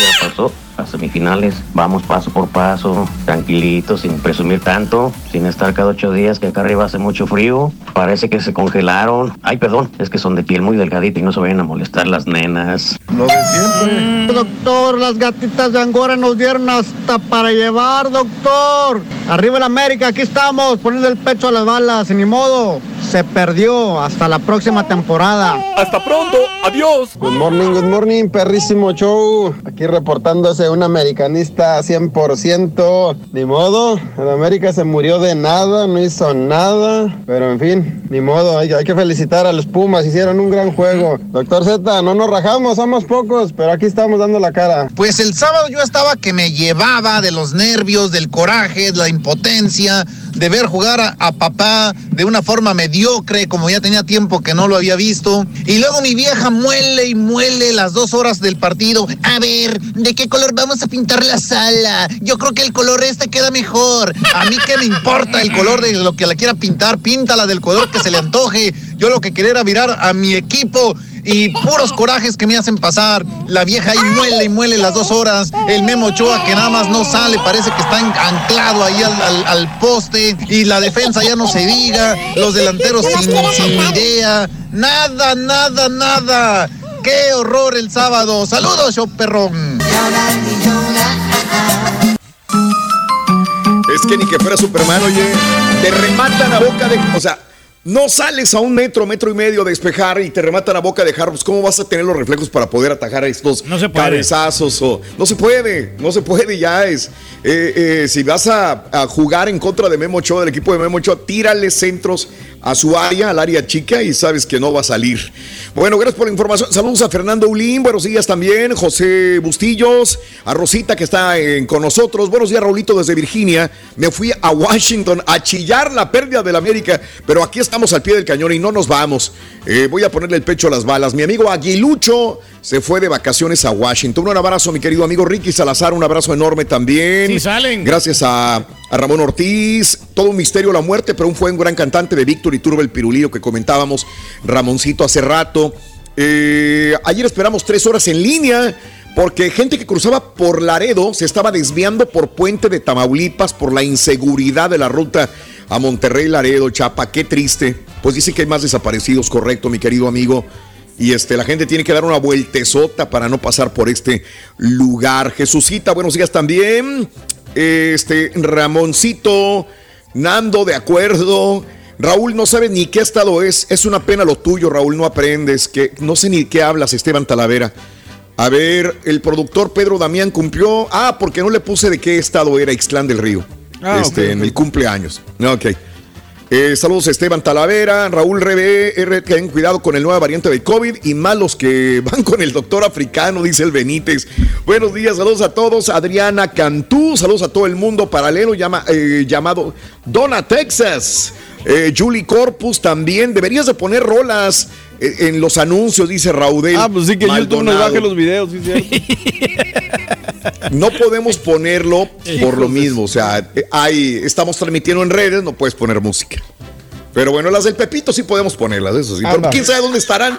Ya pasó a semifinales. Vamos paso por paso, tranquilitos, sin presumir tanto, sin estar cada ocho días, que acá arriba hace mucho frío. Parece que se congelaron. Ay, perdón, es que son de piel muy delgadita y no se vayan a molestar las nenas. Lo de siempre. Doctor, las gatitas de Angora nos dieron hasta para llevar, doctor. Arriba en América, aquí estamos, poniendo el pecho a las balas, y ni modo. Se perdió. Hasta la próxima temporada. Hasta pronto, adiós. Good morning, good morning, perrísimo show. Aquí reportándose un americanista 100%. Ni modo, el América se murió de nada, no hizo nada. Pero en fin, ni modo, hay, hay que felicitar a los Pumas, hicieron un gran juego. Doctor Z, no nos rajamos, somos pocos, pero aquí estamos dando la cara. Pues el sábado yo estaba que me llevaba de los nervios, del coraje, de la impotencia, de ver jugar a, a papá de una forma mediocre, como ya tenía tiempo que no lo había visto. Y luego mi vieja muele y muele las dos horas del partido. A ver, ¿de qué color vamos a pintar la sala? Yo creo que el color este queda mejor. A mí qué me importa el color de lo que la quiera pintar, píntala del color que se le antoje. Yo lo que quería era mirar a mi equipo y puros corajes que me hacen pasar. La vieja ahí muele y muele las dos horas. El Memo Ochoa que nada más no sale, parece que está anclado ahí al, poste. Y la defensa ya no se diga. Los delanteros sin idea. Nada, nada, nada. ¡Qué horror el sábado! ¡Saludos, show perrón! Es que ni que fuera Superman, oye. Te rematan a boca de. O sea, no sales a un metro, metro y medio de despejar y te rematan a boca de jarro. Pues, ¿cómo vas a tener los reflejos para poder atajar a estos cabezazos? O, no se puede, no se puede, ya es. eh, eh, si vas a, a jugar en contra de Memo Ochoa, del equipo de Memo Ochoa, tírale centros a su área, al área chica, y sabes que no va a salir. Bueno, gracias por la información. Saludos a Fernando Ulín, buenos días también, José Bustillos, a Rosita que está con nosotros. Buenos días, Raulito, desde Virginia. Me fui a Washington a chillar la pérdida de la América, pero aquí estamos al pie del cañón y no nos vamos. Eh, voy a ponerle el pecho a las balas. Mi amigo Aguilucho se fue de vacaciones a Washington. Un abrazo, mi querido amigo Ricky Salazar, un abrazo enorme también. Sí, salen. Gracias a, a Ramón Ortiz. Todo un misterio la muerte, pero un fue un gran cantante de Víctor y Turbo el Pirulillo que comentábamos, Ramoncito hace rato. Eh, ayer esperamos tres horas en línea porque gente que cruzaba por Laredo se estaba desviando por Puente de Tamaulipas por la inseguridad de la ruta a Monterrey, Laredo, Chapa. Qué triste. Pues dice que hay más desaparecidos, correcto, mi querido amigo. Y este, la gente tiene que dar una vueltezota para no pasar por este lugar. Jesucita, buenos días también. Este, Ramoncito, Nando, de acuerdo. Raúl no sabe ni qué estado es. Es una pena lo tuyo, Raúl, no aprendes. Que no sé ni qué hablas, Esteban Talavera. A ver, el productor Pedro Damián cumplió. Ah, porque no le puse de qué estado era Ixtlán del Río. Ah, este, en el cumpleaños. Ok. Eh, saludos Esteban Talavera, Raúl Rebe, ten cuidado con el nuevo variante de COVID y malos que van con el doctor africano, dice el Benítez. Buenos días, saludos a todos. Adriana Cantú, saludos a todo el mundo paralelo eh, llamado Dona Texas. Eh, Julie Corpus también. Deberías de poner rolas en los anuncios, dice Raudel. Ah, pues sí, que YouTube nos baje los videos, No podemos ponerlo por lo mismo. O sea, hay, estamos transmitiendo en redes, no puedes poner música. Pero bueno, las del Pepito sí podemos ponerlas, eso sí. Pero quién sabe dónde estarán.